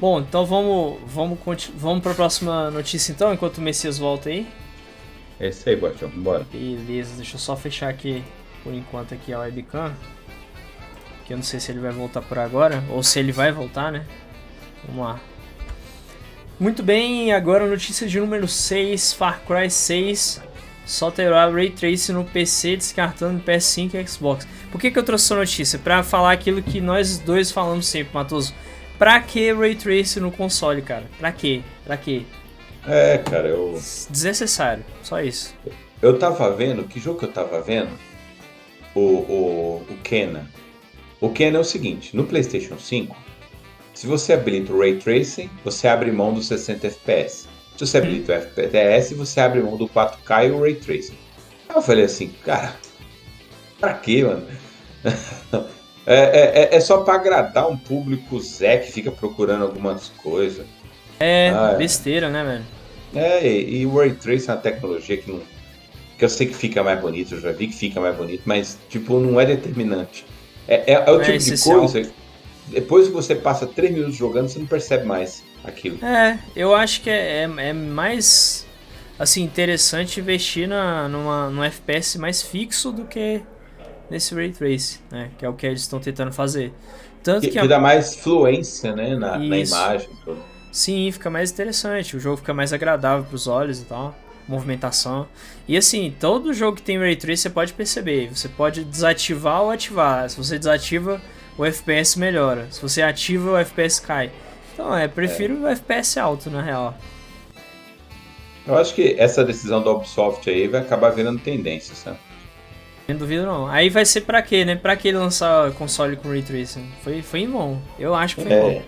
Bom, então vamos, vamos, vamos para a próxima notícia então, enquanto o Messias volta aí. É isso aí, Guardião. Bora. Beleza, deixa eu só fechar aqui por enquanto aqui a webcam. Que eu não sei se ele vai voltar por agora, ou se ele vai voltar, né? Vamos lá. Muito bem, agora notícia de número 6, Far Cry 6 só terá Ray Tracing no PC, descartando PS5 e Xbox. Por que, que eu trouxe essa notícia? Pra falar aquilo que nós dois falamos sempre, Matoso. Pra que Ray Tracing no console, cara? Pra quê? Pra quê? É, cara, eu, Desnecessário, só isso. eu tava vendo, que jogo que eu tava vendo? O, o, o Kena. O Kena é o seguinte, no PlayStation 5, se você habilita o Ray Tracing, você abre mão dos 60 FPS. Se você habilita o FPS, você abre mão do 4K e o Ray Tracing. Aí eu falei assim, cara, pra quê, mano? É, é, é- é só pra agradar um público Zé que fica procurando algumas coisas. É, Ah, é. besteira, né, velho? É, e, e o Ray Tracing é uma tecnologia que não. Que eu sei que fica mais bonito, eu já vi que fica mais bonito, mas, tipo, não é determinante. É, é, é o É tipo de coisa. Depois que você passa 3 minutos jogando, você não percebe mais aquilo. É, eu acho que é, é, é mais assim interessante investir na, numa, num FPS mais fixo do que nesse Ray Trace, né? Que é o que eles estão tentando fazer. Tanto Que, que, que a- dá mais fluência, né, na, na imagem. Tudo. Sim, fica mais interessante. O jogo fica mais agradável pros olhos e tal. Movimentação. E assim, todo jogo que tem Ray Tracing você pode perceber. Você pode desativar ou ativar. Se você desativa, o FPS melhora. Se você ativa, o FPS cai. Então, é, prefiro é. o FPS alto, na real. Eu acho que essa decisão da Ubisoft aí vai acabar virando tendência, sabe? Não duvido não. Aí vai ser pra quê, né? Pra que lançar console com Ray Tracing? Foi, foi em bom. Eu acho que foi é. em bom.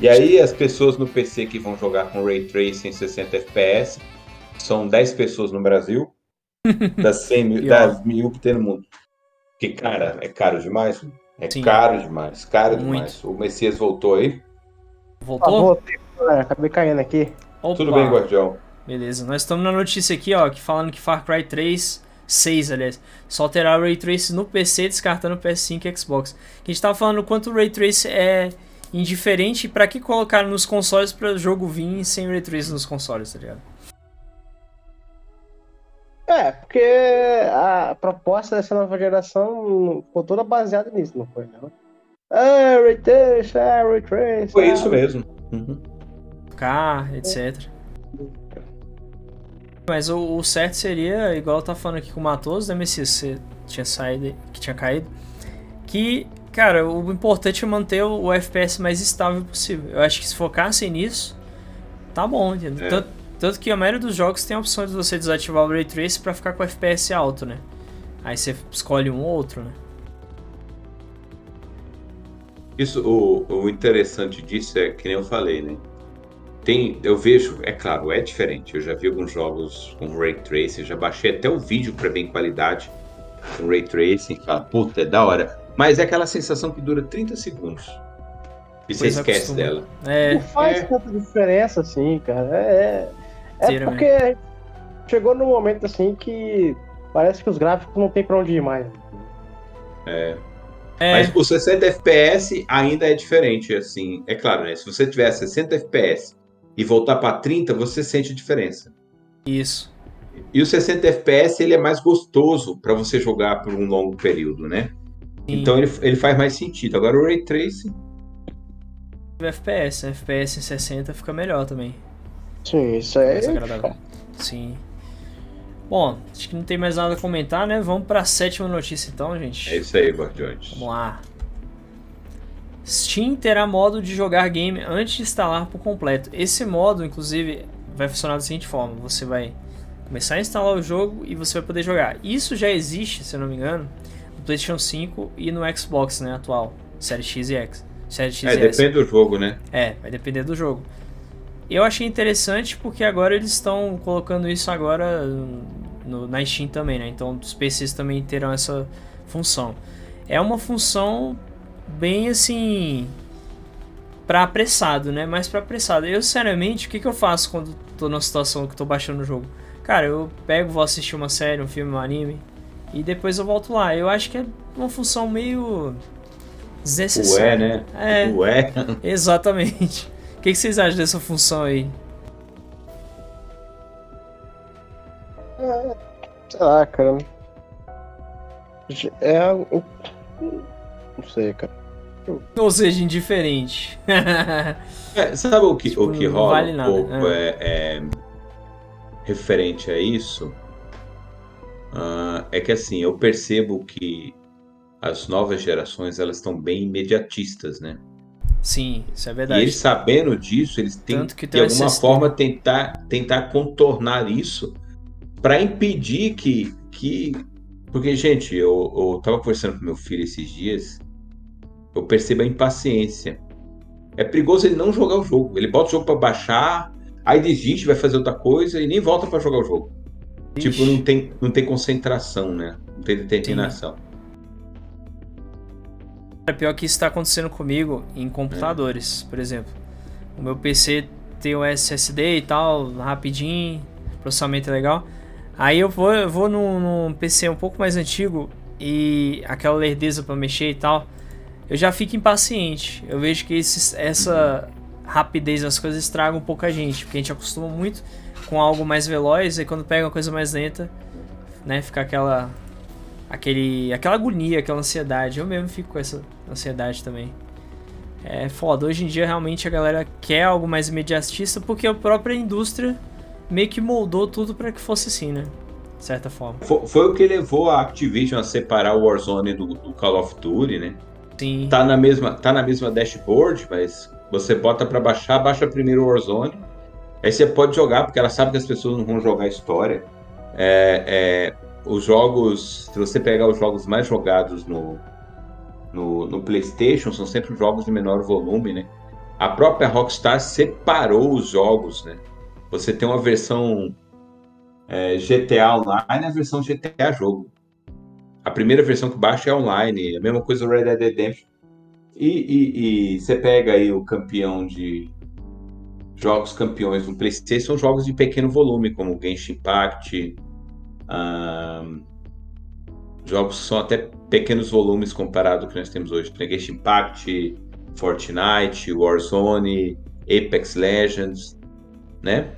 E aí as pessoas no PC que vão jogar com Ray Tracing 60 FPS são 10 pessoas no Brasil, das 100 mil, das mil que tem no mundo. Que, cara, é caro demais. É Sim. caro demais, caro Muito. demais. O Messias voltou aí? Voltou? Ah, voltei, acabei caindo aqui. Opa. Tudo bem, Guardião? Beleza, nós estamos na notícia aqui, ó, que falando que Far Cry 3, 6, aliás, só terá Ray Trace no PC, descartando PS5 e Xbox. Que a gente tava falando quanto o Ray Trace é indiferente, para que colocar nos consoles para o jogo vir sem Ray Trace nos consoles, tá ligado? É, porque a proposta dessa nova geração ficou toda baseada nisso, não foi, não? Ah, Ray Trace, ah, Ray Trace. Foi isso mesmo. Uhum. K, etc. Mas o, o, certo seria, igual eu tava falando aqui com o Matoso, né, Messias, você tinha saído, que tinha caído, que, cara, o importante é manter o, o FPS mais estável possível. Eu acho que se focassem nisso, tá bom, entendeu? É. Tanto, tanto, que a maioria dos jogos tem a opção de você desativar o Ray Trace pra ficar com o FPS alto, né? Aí você escolhe um ou outro, né? Isso, o, o interessante disso é que nem eu falei, né? Tem, eu vejo, é claro, é diferente. Eu já vi alguns jogos com ray tracing, já baixei até o vídeo para ver em qualidade com ray tracing, fala, puta, é da hora. Mas é aquela sensação que dura 30 segundos. E você esquece dela. É. Não faz é. tanta diferença assim, cara. É, é, é porque chegou num momento assim que parece que os gráficos não tem para onde ir mais. É. É. Mas o 60 FPS ainda é diferente, assim. É claro, né? Se você tiver 60 FPS e voltar para 30, você sente a diferença. Isso. E o 60 FPS ele é mais gostoso para você jogar por um longo período, né? Sim. Então ele, ele faz mais sentido. Agora o Ray Tracing. FPS, FPS em 60 fica melhor também. Sim, isso é. Mais agradável. Sim. Bom, acho que não tem mais nada a comentar, né? Vamos para a sétima notícia então, gente. É isso aí, Guardiões. Vamos lá. Steam terá modo de jogar game antes de instalar por completo. Esse modo, inclusive, vai funcionar da seguinte forma: você vai começar a instalar o jogo e você vai poder jogar. Isso já existe, se eu não me engano, no PlayStation 5 e no Xbox, né, atual, Série X e X. Série X é, e depende do jogo, né? É, vai depender do jogo. Eu achei interessante porque agora eles estão colocando isso agora no, na Steam também, né? Então os PCs também terão essa função. É uma função bem assim para apressado, né? Mais para apressado. Eu, sinceramente, o que, que eu faço quando tô numa situação que tô baixando o jogo? Cara, eu pego, vou assistir uma série, um filme, um anime e depois eu volto lá. Eu acho que é uma função meio desnecessária. Ué, né? É. Ué. Exatamente. O que, que vocês acham dessa função aí? É, sei lá, cara. É. Não sei, cara. Ou seja, indiferente. é, sabe o que, tipo, o que rola vale um pouco é. É, é, referente a isso? Uh, é que assim, eu percebo que as novas gerações elas estão bem imediatistas, né? Sim, isso é verdade. E eles sabendo disso, eles têm que de alguma forma tentar, tentar contornar isso para impedir que, que. Porque, gente, eu, eu tava conversando com meu filho esses dias eu percebo a impaciência. É perigoso ele não jogar o jogo. Ele bota o jogo para baixar, aí desiste, vai fazer outra coisa e nem volta para jogar o jogo. Ixi. Tipo, não tem, não tem concentração, né? Não tem determinação. É pior que isso está acontecendo comigo em computadores, é. por exemplo. O meu PC tem o SSD e tal, rapidinho, processamento é legal. Aí eu vou, vou num, num PC um pouco mais antigo e aquela lerdeza para mexer e tal eu já fico impaciente. Eu vejo que essa rapidez das coisas estraga um pouco a gente, porque a gente acostuma muito com algo mais veloz e quando pega uma coisa mais lenta, né, fica aquela aquele aquela agonia, aquela ansiedade. Eu mesmo fico com essa ansiedade também. É foda. Hoje em dia, realmente, a galera quer algo mais imediatista porque a própria indústria meio que moldou tudo para que fosse assim, né? De certa forma. Foi, foi, o que levou a Activision a separar o Warzone do, do, Call of Duty, né? Sim. Tá na mesma, tá na mesma dashboard, mas você bota para baixar, baixa primeiro o Warzone. Aí você pode jogar, porque ela sabe que as pessoas não vão jogar história. É, é, os jogos, se você pegar os jogos mais jogados no, no, no, PlayStation, são sempre jogos de menor volume, né? A própria Rockstar separou os jogos, né? Você tem uma versão é, GTA Online e a versão GTA Jogo. A primeira versão que baixa é online, a mesma coisa do Red Dead Redemption. E, você pega aí o campeão de jogos campeões do PlayStation, são jogos de pequeno volume, como Genshin Impact, um, jogos são até pequenos volumes comparado ao que nós temos hoje. Tem Genshin Impact, Fortnite, Warzone, Apex Legends, né?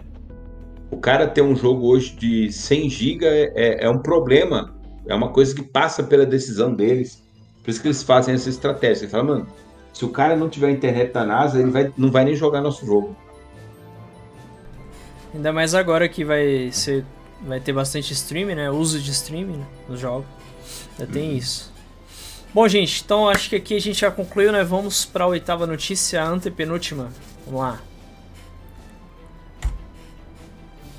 O cara ter um jogo hoje de 100 GB é, é, é, um problema. É uma coisa que passa pela decisão deles. Por isso que eles fazem essa estratégia. Eles falam, mano, se o cara não tiver internet da NASA, ele vai, não vai nem jogar nosso jogo. Ainda mais agora que vai ser vai ter bastante streaming, né? Uso de streaming né? nos jogos. Já tem uhum. isso. Bom, gente, então acho que aqui a gente já concluiu, né? Vamos para a oitava notícia, a antepenúltima. Vamos lá.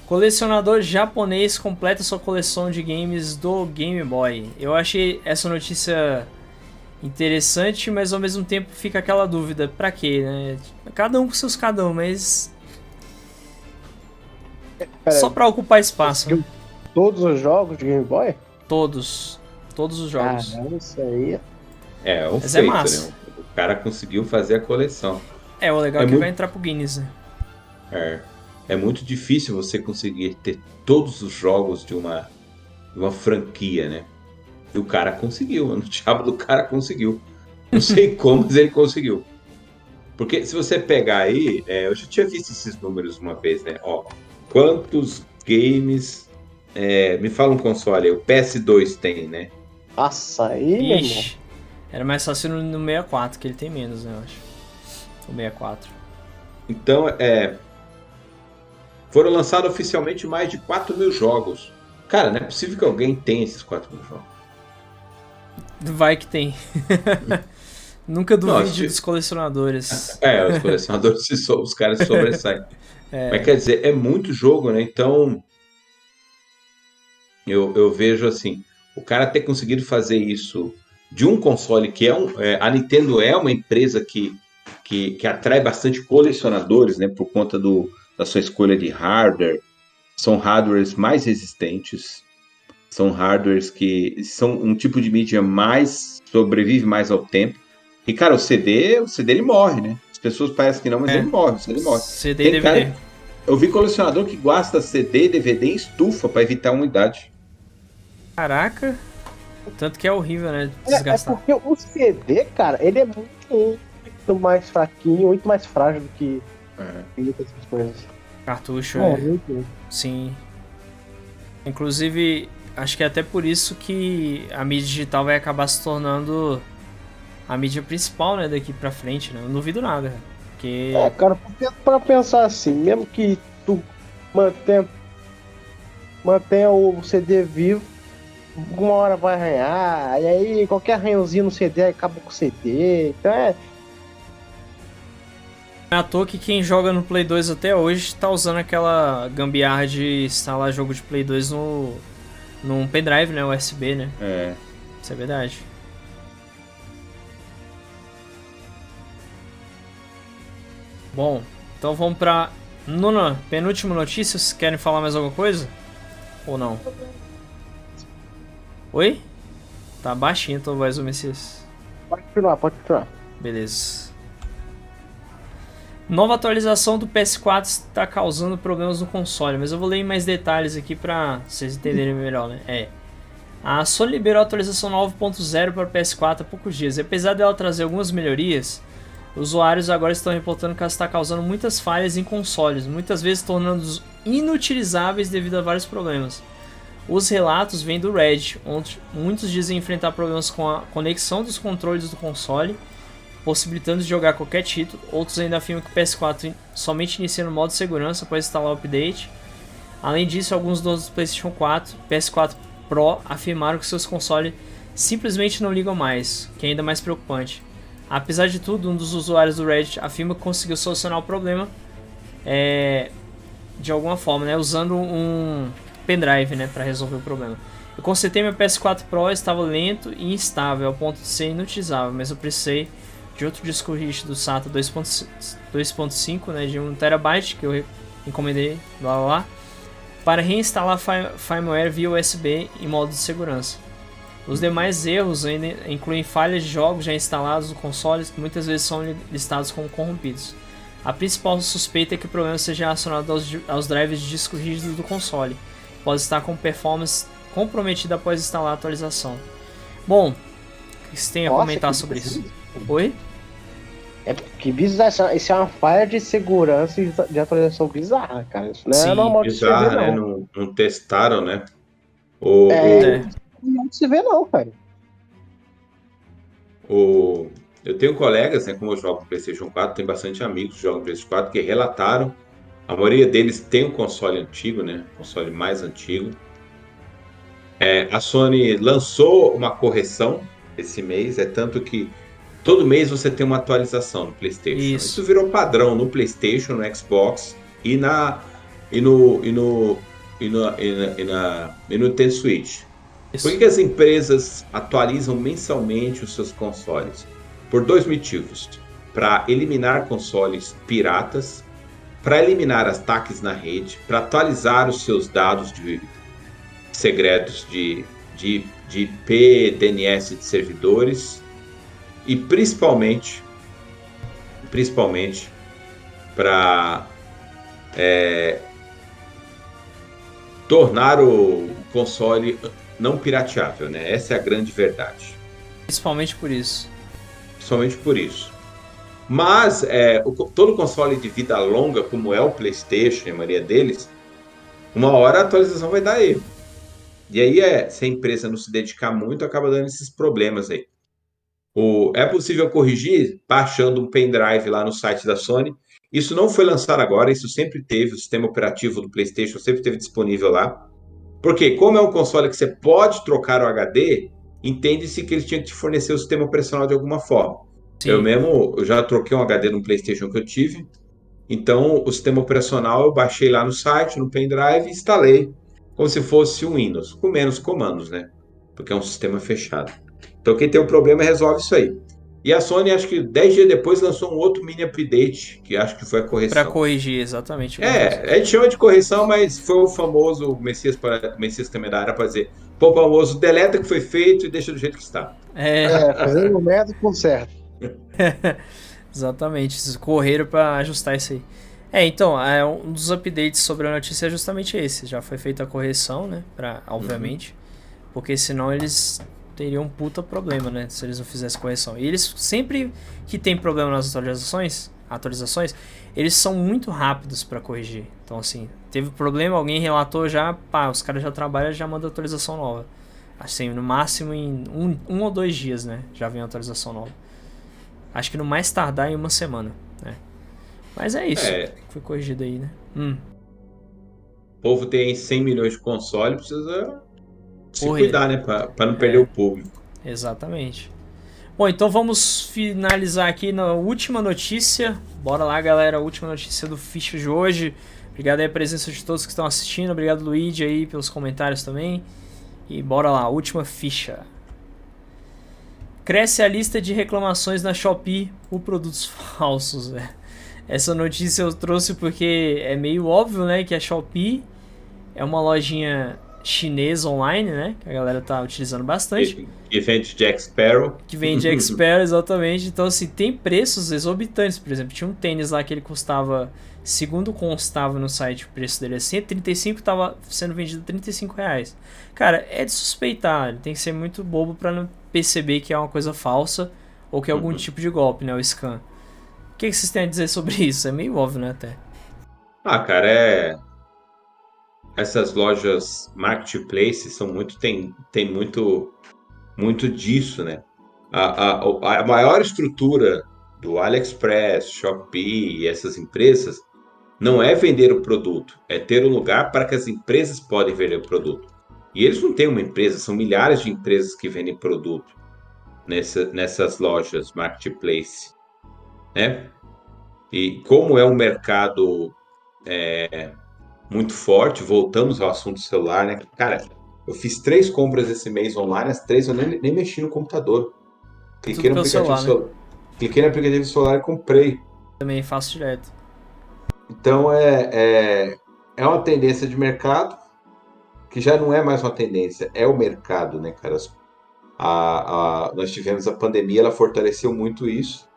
Colecionador japonês completa sua coleção de games do Game Boy. Eu achei essa notícia interessante, mas ao mesmo tempo fica aquela dúvida, pra quê, né? Cada um com seus cada um, mas... Só pra ocupar espaço. Todos os jogos de Game Boy? Todos. Todos os jogos. Caramba, isso aí... É, é um mas é feito, é massa. Né? O cara conseguiu fazer a coleção. É, o legal é, é que muito... vai entrar pro Guinness, né? É é muito difícil você conseguir ter todos os jogos de uma, de uma franquia, né? E o cara conseguiu, o diabo do cara conseguiu. Não sei como, mas ele conseguiu. Porque se você pegar aí, é, eu já tinha visto esses números uma vez, né? Ó, quantos games. É, me fala um console, o PS2 tem, né? Nossa, aí, Ixi, Era mais fácil no, no 64, que ele tem menos, né? Eu acho. O 64. Então, é. Foram lançados oficialmente mais de 4 mil jogos. Cara, não é possível que alguém tenha esses 4 mil jogos. Vai que tem. Nunca duvide dos colecionadores. É, os colecionadores, os caras se sobressaem. É. Mas quer dizer, é muito jogo, né? Então, eu, eu vejo assim, o cara ter conseguido fazer isso de um console que é um. É, a Nintendo é uma empresa que, que, que atrai bastante colecionadores, né? Por conta do, da sua escolha de hardware. São hardwares mais resistentes, são hardwares que são um tipo de mídia mais sobrevive mais ao tempo. E cara, o CD, o CD ele morre, né? As pessoas parecem que não, mas é. ele morre, o CD morre. CD e DVD. Cara, eu vi colecionador que gasta CD e DVD em estufa para evitar a umidade. Caraca. Tanto que é horrível, né? Desgastar. É, é porque o CD, cara, ele é muito, muito mais fraquinho, muito mais frágil do que é. coisas. Cartucho, é. é. Sim. Inclusive, acho que é até por isso que a mídia digital vai acabar se tornando a mídia principal, né, daqui pra frente, né? Eu não duvido nada. Porque... É, cara, pra pensar assim, mesmo que tu mantenha, mantenha o CD vivo, uma hora vai arranhar, e aí qualquer arranhãozinho no CD acaba com o CD. Então é, é à toa que quem joga no Play 2 até hoje tá usando aquela gambiarra de instalar jogo de Play 2 no num pendrive, né, USB, né? É. Isso é verdade. Bom, então vamos pra nona, penúltima notícia. Vocês querem falar mais alguma coisa? Ou não? Oi? Tá baixinho tua voz, o Messias. Pode continuar, pode continuar. Beleza. Nova atualização do PS4 está causando problemas no console, mas eu vou ler em mais detalhes aqui para vocês entenderem melhor, né? É. A Sony liberou a atualização 9.0 para o PS4 há poucos dias. E apesar dela trazer algumas melhorias, usuários agora estão reportando que ela está causando muitas falhas em consoles, muitas vezes tornando-os inutilizáveis devido a vários problemas. Os relatos vêm do Reddit, onde muitos dizem enfrentar problemas com a conexão dos controles do console possibilitando jogar qualquer título. Outros ainda afirmam que o PS4 somente inicia no modo segurança após instalar o update. Além disso, alguns donos do PlayStation 4 e PS4 Pro afirmaram que seus consoles simplesmente não ligam mais, que é ainda mais preocupante. Apesar de tudo, um dos usuários do Reddit afirma que conseguiu solucionar o problema é, de alguma forma, né, usando um pendrive né, para resolver o problema. Eu consertei meu PS4 Pro, estava lento e instável, ao ponto de ser inutilizável, mas eu precisei de outro disco rígido do SATA 2.5, né, de 1TB, que eu encomendei, lá, lá, lá para reinstalar firmware via USB em modo de segurança. Os demais erros ainda incluem falhas de jogos já instalados no console que muitas vezes são listados como corrompidos. A principal suspeita é que o problema seja relacionado aos, aos drivers de disco rígido do console. Pode estar com performance comprometida após instalar a atualização. Bom, o que você tem a Nossa, comentar sobre isso? Oi? É que bizarro, isso é uma falha de segurança e de atualização bizarra, cara. Isso não é Sim, normal bizarra, de se ver, não. Né? Não, não testaram, né? O, é, o... não se vê não, cara. O... Eu tenho colegas, né, como eu jogo no PlayStation 4, tenho bastante amigos que jogam no PlayStation 4 que relataram. A maioria deles tem um console antigo, né? Console mais antigo. É, a Sony lançou uma correção esse mês, é tanto que Todo mês você tem uma atualização no PlayStation. Isso, Isso virou padrão no PlayStation, no Xbox e na e no e no e, no, e, na, e, na, e no Nintendo Switch. Isso. Por que, as empresas atualizam mensalmente os seus consoles? Por dois motivos: para eliminar consoles piratas, para eliminar ataques na rede, para atualizar os seus dados de segredos de, de, de IP, DNS de servidores e principalmente, principalmente para é, tornar o console não pirateável, né? Essa é a grande verdade. Principalmente por isso. Principalmente por isso. Mas é, o, todo console de vida longa, como é o PlayStation, a maioria deles, uma hora a atualização vai dar erro. E aí, é, se a empresa não se dedicar muito, acaba dando esses problemas aí. O, é possível corrigir baixando um pendrive lá no site da Sony. Isso não foi lançado agora, isso sempre teve, o sistema operativo do PlayStation sempre teve disponível lá. Porque, como é um console que você pode trocar o HD, entende-se que eles tinham que te fornecer o sistema operacional de alguma forma. Sim. Eu mesmo eu já troquei um HD no PlayStation que eu tive. Então, o sistema operacional eu baixei lá no site, no pendrive e instalei como se fosse um Windows, com menos comandos, né? Porque é um sistema fechado. Então quem tem um problema resolve isso aí. E a Sony, acho que 10 dias depois, lançou um outro mini update, que acho que foi a correção. Para corrigir, exatamente. É, a gente chama de correção, mas foi o famoso Messias, para, Messias também da área para dizer, pô, o famoso deleta que foi feito e deixa do jeito que está. É, é fazendo merda com certo. exatamente, correram para ajustar isso aí. É, então, é, um dos updates sobre a notícia é justamente esse. Já foi feita a correção, né? Pra, obviamente. Uhum. Porque senão eles teria um puta problema, né? Se eles não fizessem correção. E eles sempre que tem problema nas atualizações, atualizações, eles são muito rápidos para corrigir. Então assim, teve problema, alguém relatou já, pá, os caras já trabalham, já mandam atualização nova. Assim, no máximo em um, um ou dois dias, né? Já vem a atualização nova. Acho que no mais tardar em uma semana, né? Mas é isso. É. Foi corrigido aí, né? Hum. O povo tem 100 milhões de console, precisa se correr. cuidar, né? Para não perder é. o público. Exatamente. Bom, então vamos finalizar aqui na última notícia. Bora lá, galera. A última notícia do Ficha de hoje. Obrigado aí a presença de todos que estão assistindo. Obrigado, Luigi, aí, pelos comentários também. E bora lá, última ficha. Cresce a lista de reclamações na Shopee por produtos falsos. Né? Essa notícia eu trouxe porque é meio óbvio, né, que a Shopee é uma lojinha chinês online, né? Que a galera tá utilizando bastante. Que vende Jack Sparrow. Que vende Jack Sparrow, exatamente. Então, assim, tem preços exorbitantes. Por exemplo, tinha um tênis lá que ele custava, segundo constava no site, o preço dele é 135, tava sendo vendido a 35 reais. Cara, é de suspeitar. Ele tem que ser muito bobo para não perceber que é uma coisa falsa ou que é algum uhum. tipo de golpe, né? O scan. O que, que vocês têm a dizer sobre isso? É meio óbvio, né, até. Ah, cara, é essas lojas marketplace são muito tem, tem muito muito disso, né? A, a, a maior estrutura do AliExpress, Shopee e essas empresas não é vender o produto, é ter um lugar para que as empresas podem vender o produto. E eles não têm uma empresa, são milhares de empresas que vendem produto nessa, nessas lojas marketplace, né? E como é um mercado é, muito forte, voltamos ao assunto celular, né? Cara, eu fiz três compras esse mês online, as três eu nem, nem mexi no computador. Cliquei no, aplicativo celular, né? Cliquei no aplicativo celular e comprei. Também faço direto. Então é, é, é uma tendência de mercado que já não é mais uma tendência, é o mercado, né, cara? A, a, nós tivemos a pandemia, ela fortaleceu muito isso.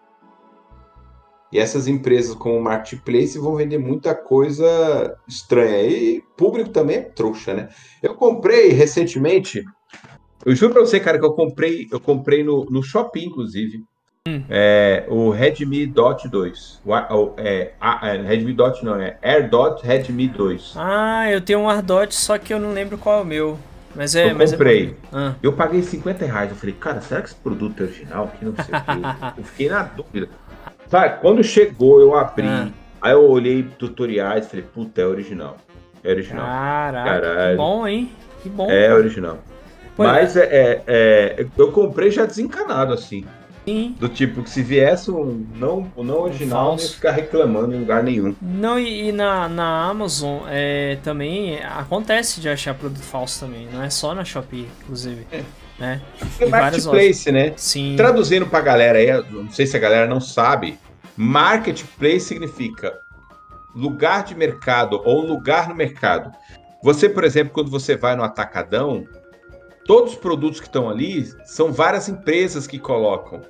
E essas empresas como Marketplace vão vender muita coisa estranha. E público também é trouxa, né? Eu comprei recentemente. Eu juro pra você, cara, que eu comprei, eu comprei no, no Shopping, inclusive. Hum. É, o Redmi Dot 2. O, é, a, é, Redmi Dot não, é AirDot Redmi 2. Ah, eu tenho um AirDot, só que eu não lembro qual é o meu. Mas é. Eu mas é comprei. É... Ah. Eu paguei 50 reais. Eu falei, cara, será que esse produto é original? Que não sei o quê. eu fiquei na dúvida. Sabe, quando chegou, eu abri. Ah. Aí eu olhei tutoriais e falei, puta, é original. É original. Caraca, Caralho. que bom, hein? Que bom. É original. Mas é. É, é, eu comprei já desencanado, assim. Sim. Do tipo que se viesse um não, um não original, não ia ficar reclamando em lugar nenhum. Não, e, e na, na Amazon é, também acontece de achar produto falso também. Não é só na Shopee, inclusive. É. Né? É marketplace, né? Sim. Traduzindo pra galera aí, não sei se a galera não sabe, marketplace significa lugar de mercado ou lugar no mercado. Você, por exemplo, quando você vai no atacadão, todos os produtos que estão ali são várias empresas que colocam.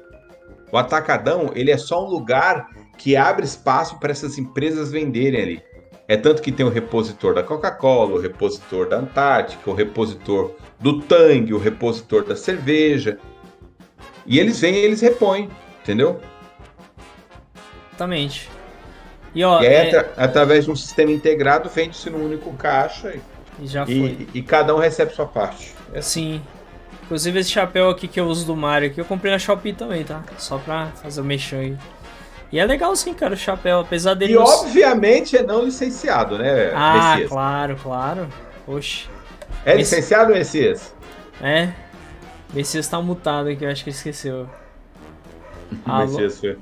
O atacadão, ele é só um lugar que abre espaço para essas empresas venderem ali. É tanto que tem o repositor da Coca-Cola, o repositor da Antártica, o repositor do Tang, o repositor da cerveja. E eles vêm e eles repõem, entendeu? Exatamente. E, ó, e aí, é... através de um sistema integrado, vende-se num único caixa e, e já e, e, cada um recebe sua parte. É. Sim. Inclusive esse chapéu aqui que eu uso do Mario aqui, eu comprei na Shopee também, tá? Só pra fazer o mexão aí. E é legal sim, cara, o chapéu, apesar dele... E obviamente é não licenciado, né, Ah, Messias? claro, claro. Oxe. É licenciado, Messias? É. Messias tá mutado aqui, eu acho que ele esqueceu. Messias foi,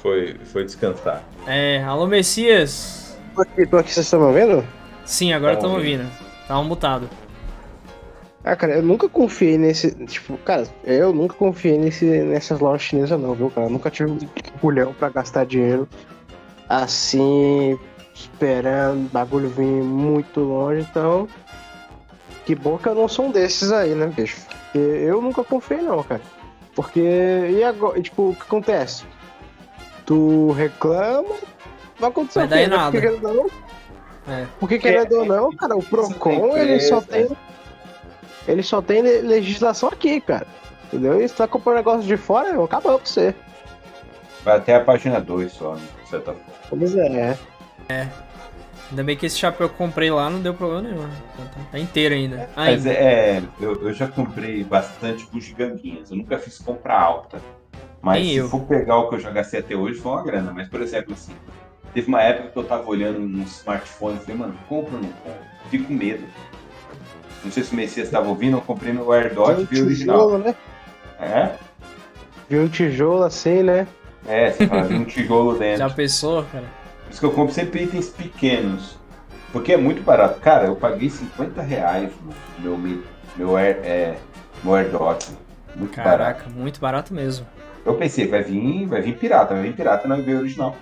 foi, foi descansar. É, alô Messias. Tô aqui, tô aqui, vocês estão me ouvindo? Sim, agora estamos ouvindo. Tava mutado. Ah, cara, eu nunca confiei nesse. Tipo, cara, eu nunca confiei nesse, nessas lojas chinesas, não, viu, cara? Eu nunca tive um pulhão pra gastar dinheiro assim, esperando o bagulho vir muito longe, então. Que bom que eu não sou um desses aí, né, bicho? Porque eu nunca confiei, não, cara. Porque. E agora? Tipo, o que acontece? Tu reclama, vai acontecer vai o quê? Nada. Porque, não? É. Porque querendo ou não, cara, o Procon ele só tem ele só tem legislação aqui, cara. Entendeu? E se tá comprando negócio de fora, acabou com você. Vai até a página 2 só, né? Você tá Pois é. É. Ainda bem que esse chapéu que eu comprei lá não deu problema nenhum. Né? Tá, tá, tá inteiro ainda. ainda. Mas é, eu, eu já comprei bastante bugiganguinhas. Eu nunca fiz compra alta. Mas Nem se eu. for pegar o que eu já gastei até hoje, foi uma grana. Mas, por exemplo, assim, teve uma época que eu tava olhando nos smartphones e falei, mano, compra ou não compra? Fico com medo. Não sei se o Messias estava ouvindo, eu comprei no AirDot e vi o original. Né? É? Vi um tijolo assim, né? É, você fala, vi um tijolo dentro. Já pensou, cara? Por isso que eu compro sempre itens pequenos. Porque é muito barato. Cara, eu paguei 50 reais no meu, meu, Air, é, meu AirDot. Muito Caraca, barato. muito barato mesmo. Eu pensei, vai vir, vai vir pirata, vai vir pirata, não vir original.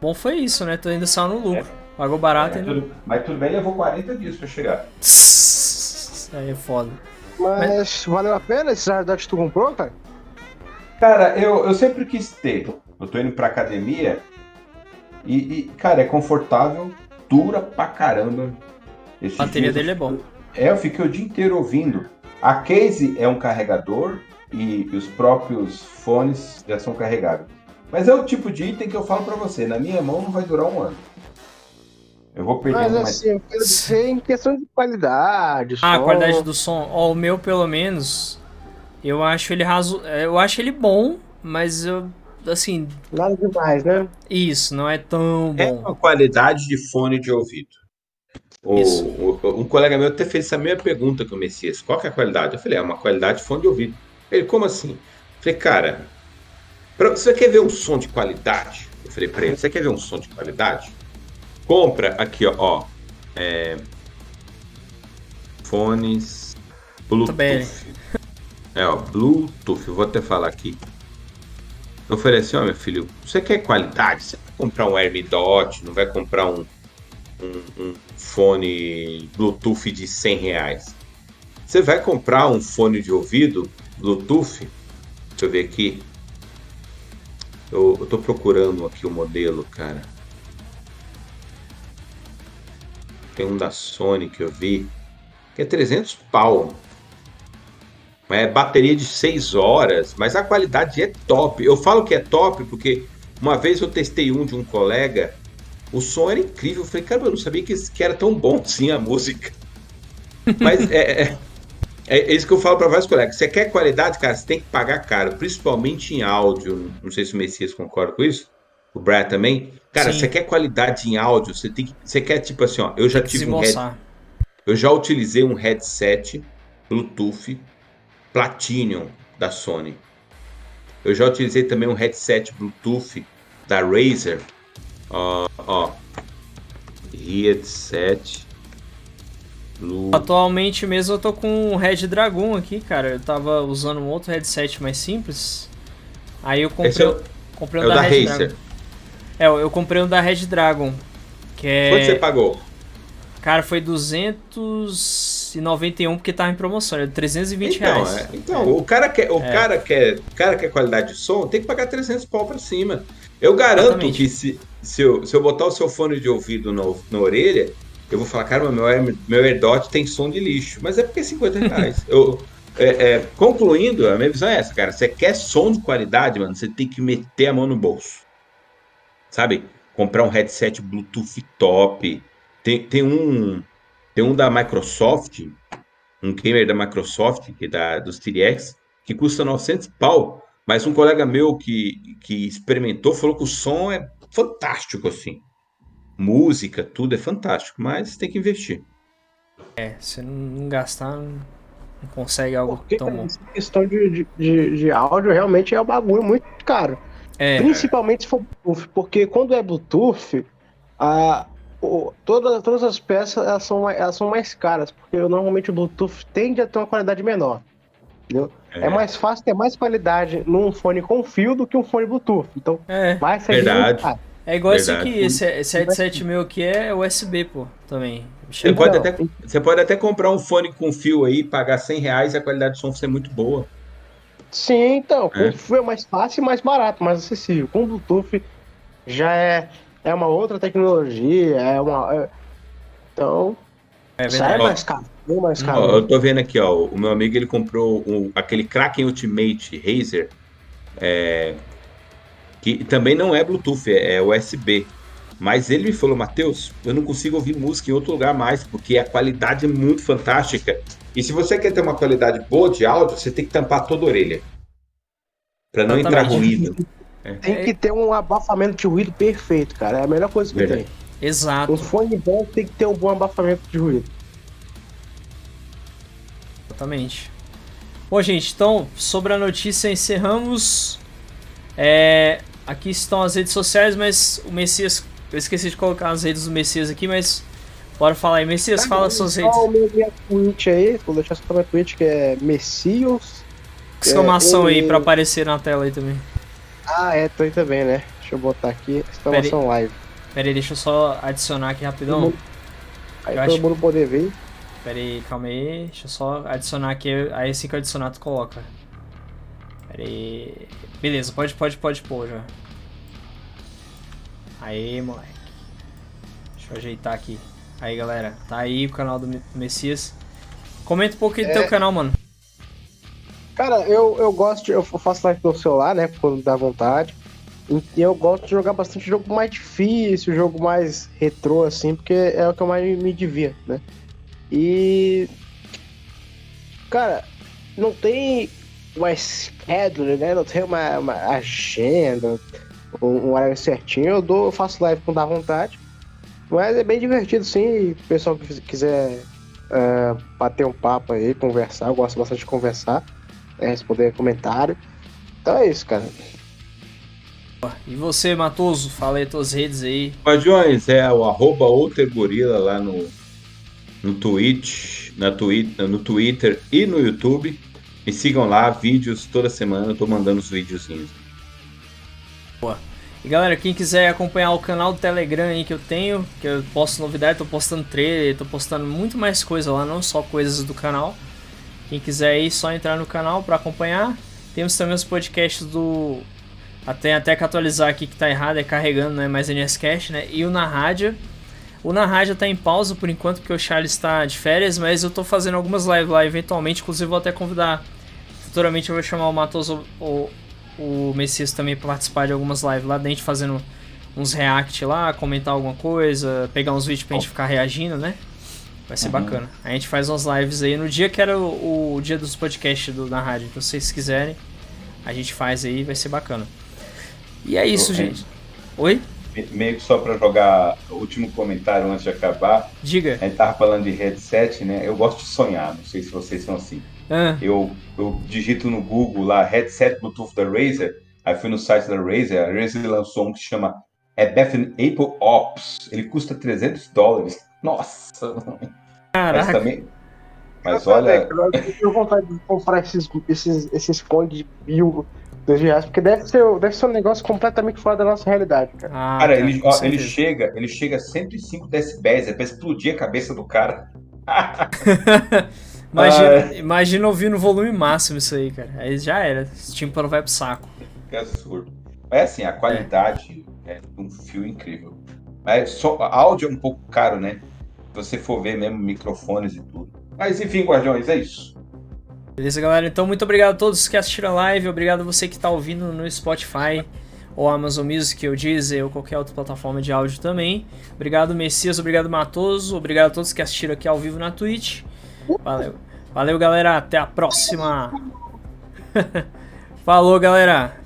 Bom foi isso, né? Tô indo só no lucro. É. Pagou barato é, tudo, Mas tudo bem, levou 40 dias pra chegar. Aí é foda. Mas, mas... valeu a pena esse AirDot que tu comprou, cara? Cara, eu, eu sempre quis ter. Eu tô indo pra academia e, e cara, é confortável, dura pra caramba. Esse a bateria dele é bom. É, eu fiquei o dia inteiro ouvindo. A case é um carregador e os próprios fones já são carregáveis. Mas é o tipo de item que eu falo para você, na minha mão não vai durar um ano. Eu vou perder Mas assim, eu quero dizer em questão de qualidade. Ah, som. qualidade do som. Ó, o meu, pelo menos, eu acho ele raso... eu acho ele bom, mas eu. Assim. Nada demais, né? Isso, não é tão É bom. uma qualidade de fone de ouvido. O, Isso. o- um colega meu até fez essa mesma pergunta que o Messias. Qual que é a qualidade? Eu falei, é uma qualidade de fone de ouvido. Ele, como assim? Eu falei, cara, pra- você quer ver um som de qualidade? Eu falei pra ele, você quer ver um som de qualidade? Compra aqui, ó, ó é, fones Bluetooth. É, ó, Bluetooth, eu vou até falar aqui. Eu falei assim, ó, meu filho, você quer qualidade? Você vai comprar um AirMe Dot, não vai comprar um, um, um fone Bluetooth de 100 reais. Você vai comprar um fone de ouvido Bluetooth, deixa eu ver aqui. Eu, eu tô procurando aqui o modelo, cara. Tem um da Sony que eu vi, que é 300 pau. É bateria de 6 horas, mas a qualidade é top. Eu falo que é top porque uma vez eu testei um de um colega, o som era incrível. Eu falei, cara, eu não sabia que, que era tão bom assim a música. Mas é, é, é isso que eu falo para vários colegas. Você quer qualidade, cara, você tem que pagar caro, principalmente em áudio. Não sei se o Messias concorda com isso. O Brad também. Cara, Sim. você quer qualidade em áudio, você tem que. Você quer, tipo assim, ó, eu já tive um head, eu já utilizei um headset Bluetooth Platinum da Sony. Eu já utilizei também um headset Bluetooth da Razer. Ó, ó. Headset Bluetooth. Atualmente mesmo eu tô com um Red Dragon aqui, cara. Eu tava usando um outro headset mais simples. Aí eu comprei, Esse é o- comprei É um o da, da Red Razer. Dragon. É, eu comprei um da Red Dragon. Que é. Quanto você pagou? Cara, foi 291 porque tava em promoção, era 320 Então, reais. é, então o cara quer, o É. cara quer, cara quer qualidade de som, tem que pagar 300 pau pra cima. Eu garanto Exatamente. que se, se, eu, se eu botar o seu fone de ouvido no, na orelha, eu vou falar, cara, meu, meu AirDot tem som de lixo. Mas é porque é 50 reais. eu, é, é, concluindo, a minha visão é essa, cara. Você quer som de qualidade, mano, você tem que meter a mão no bolso. Sabe? Comprar um headset Bluetooth top. Tem, tem um tem um da Microsoft, um gamer da Microsoft, que é da, dos TRX, que custa 900 pau. Mas um colega meu que, que experimentou falou que o som é fantástico, assim. Música, tudo é fantástico, mas tem que investir. É, se não, gastar, não, consegue algo Porque tão bom. essa questão de, de, de, de áudio realmente é um bagulho muito caro. É, Principalmente se for Bluetooth, porque quando é Bluetooth, a, o- toda, todas as peças elas são, elas são mais caras, porque normalmente o Bluetooth tende a ter uma qualidade menor. Entendeu? É, mais fácil ter mais qualidade num fone com fio do que um fone Bluetooth. Então é. vai sair Verdade. muito. É igual esse Verdade. aqui, esse, esse headset meu aqui é USB, pô, também. Você Então, pode, até, você pode até comprar um fone com fio aí, pagar 100 reais e a qualidade de som ser muito boa. Sim, então, com É. fio é mais fácil e mais barato, mais acessível. Com Bluetooth já é, é uma outra tecnologia, é uma. é- Então, É já é mais caro, bem mais caro. Ó, eu tô vendo aqui, ó, o meu amigo ele comprou um- aquele Kraken Ultimate Razer, é, que também não é Bluetooth, é, é USB. Mas ele me falou, Matheus, eu não consigo ouvir música em outro lugar mais, porque a qualidade é muito fantástica. E se você quer ter uma qualidade boa de áudio, você tem que tampar toda a orelha. Pra não entrar ruído. Tem que ter um abafamento de ruído perfeito, cara. É a melhor coisa que Verdade. tem. Exato, Um fone bom tem que ter um bom abafamento de ruído. exatamente. Bom, gente, então, sobre a notícia, encerramos. É, aqui estão as redes sociais, mas o Messias. Eu esqueci de colocar as redes do Messias aqui, mas. Bora falar aí. Messias, fala suas redes. Meu minha Twitch aí, vou deixar só minha Twitch, que é Messios. Exclamação é, aí pra aparecer na tela aí também. Ah, é, tô aí também, né? Deixa eu botar aqui, exclamação live. Pera aí, deixa eu só adicionar aqui rapidão. Aí Eu todo acho- mundo poder ver. Pera aí, calma aí. Deixa eu só adicionar aqui. Aí assim que eu adicionar, tu coloca. Pera aí. Beleza, pode, pode, pode pôr já. Aí, moleque. Deixa eu ajeitar aqui. Aí, galera. Tá aí o canal do Me- Messias. Comenta um pouquinho do É. teu canal, mano. Cara, eu, eu gosto de. Eu faço live pelo celular, né? Quando dá vontade. E eu gosto de jogar bastante jogo mais difícil, jogo mais retrô, assim, porque é o que eu mais me divirto, né? E. Cara, não tem uma schedule, né? Não tenho uma, uma agenda, um, horário certinho. Eu, dou, eu faço live com dá vontade. Mas é bem divertido, sim. o pessoal que quiser uh, bater um papo aí, conversar, eu gosto bastante de conversar, né, responder comentário. Então é isso, cara. E você, Matoso, fala aí tuas redes aí. Guardiões, é o arroba Gorila lá no, no Twitch, na Twitter, no Twitter e no YouTube. Me sigam lá, vídeos toda semana, eu tô mandando os videozinhos. Boa. E galera, quem quiser acompanhar o canal do Telegram aí que eu tenho, que eu posto novidade, tô postando trailer, tô postando muito mais coisa lá, não só coisas do canal. Quem quiser aí, só entrar no canal para acompanhar. Temos também os podcasts do. Até, até que atualizar aqui que tá errado, é carregando, não é mais NSCast, né? E o Na Rádio. O Na Rádio tá em pausa por enquanto, porque o Charles está de férias, mas eu tô fazendo algumas lives lá eventualmente, inclusive vou até convidar Futuramente eu vou chamar o Matos ou o, o Messias também participar de algumas lives lá, dentro fazendo uns react lá, comentar alguma coisa, pegar uns vídeos pra gente ficar reagindo, né? Vai ser uhum. bacana. A gente faz umas lives aí no dia que era o, o dia dos podcasts do, na rádio. Então, se vocês quiserem, a gente faz aí, vai ser bacana. E é isso, gente. Oi? Meio que só para jogar o último comentário antes de acabar. Diga. A gente tava falando de headset, né? Eu gosto de sonhar, não sei se vocês são assim. Ah. Eu, eu digito no Google lá headset Bluetooth da Razer, aí fui no site da Razer, a Razer lançou um que se chama Ebethan Apple Ops. Ele custa 300 dólares. Nossa! Caraca! Mas também. Mas olha. Eu tenho vontade de comprar esses, esses, esses fones de mil, dois reais, porque deve ser, deve ser um negócio completamente fora da nossa realidade, cara. Ah, cara, ele, ó, ele, chega, ele chega a 105 decibéis, é pra explodir a cabeça do cara. Imagina, ah, é. imagina ouvir no volume máximo isso aí, cara. Aí já era. Esse tímpano vai pro saco. Que absurdo. Mas assim, a qualidade é, é um fio incrível. Mas só, áudio é um pouco caro, né? Se você for ver mesmo microfones e tudo. Mas enfim, Guardiões, é isso. Beleza, galera? Então, muito obrigado a todos que assistiram a live. Obrigado a você que está ouvindo no Spotify ou Amazon Music, ou Deezer, ou qualquer outra plataforma de áudio também. Obrigado, Messias. Obrigado, Matoso. Obrigado a todos que assistiram aqui ao vivo na Twitch. Valeu. Valeu, galera. Até a próxima. Falou, galera.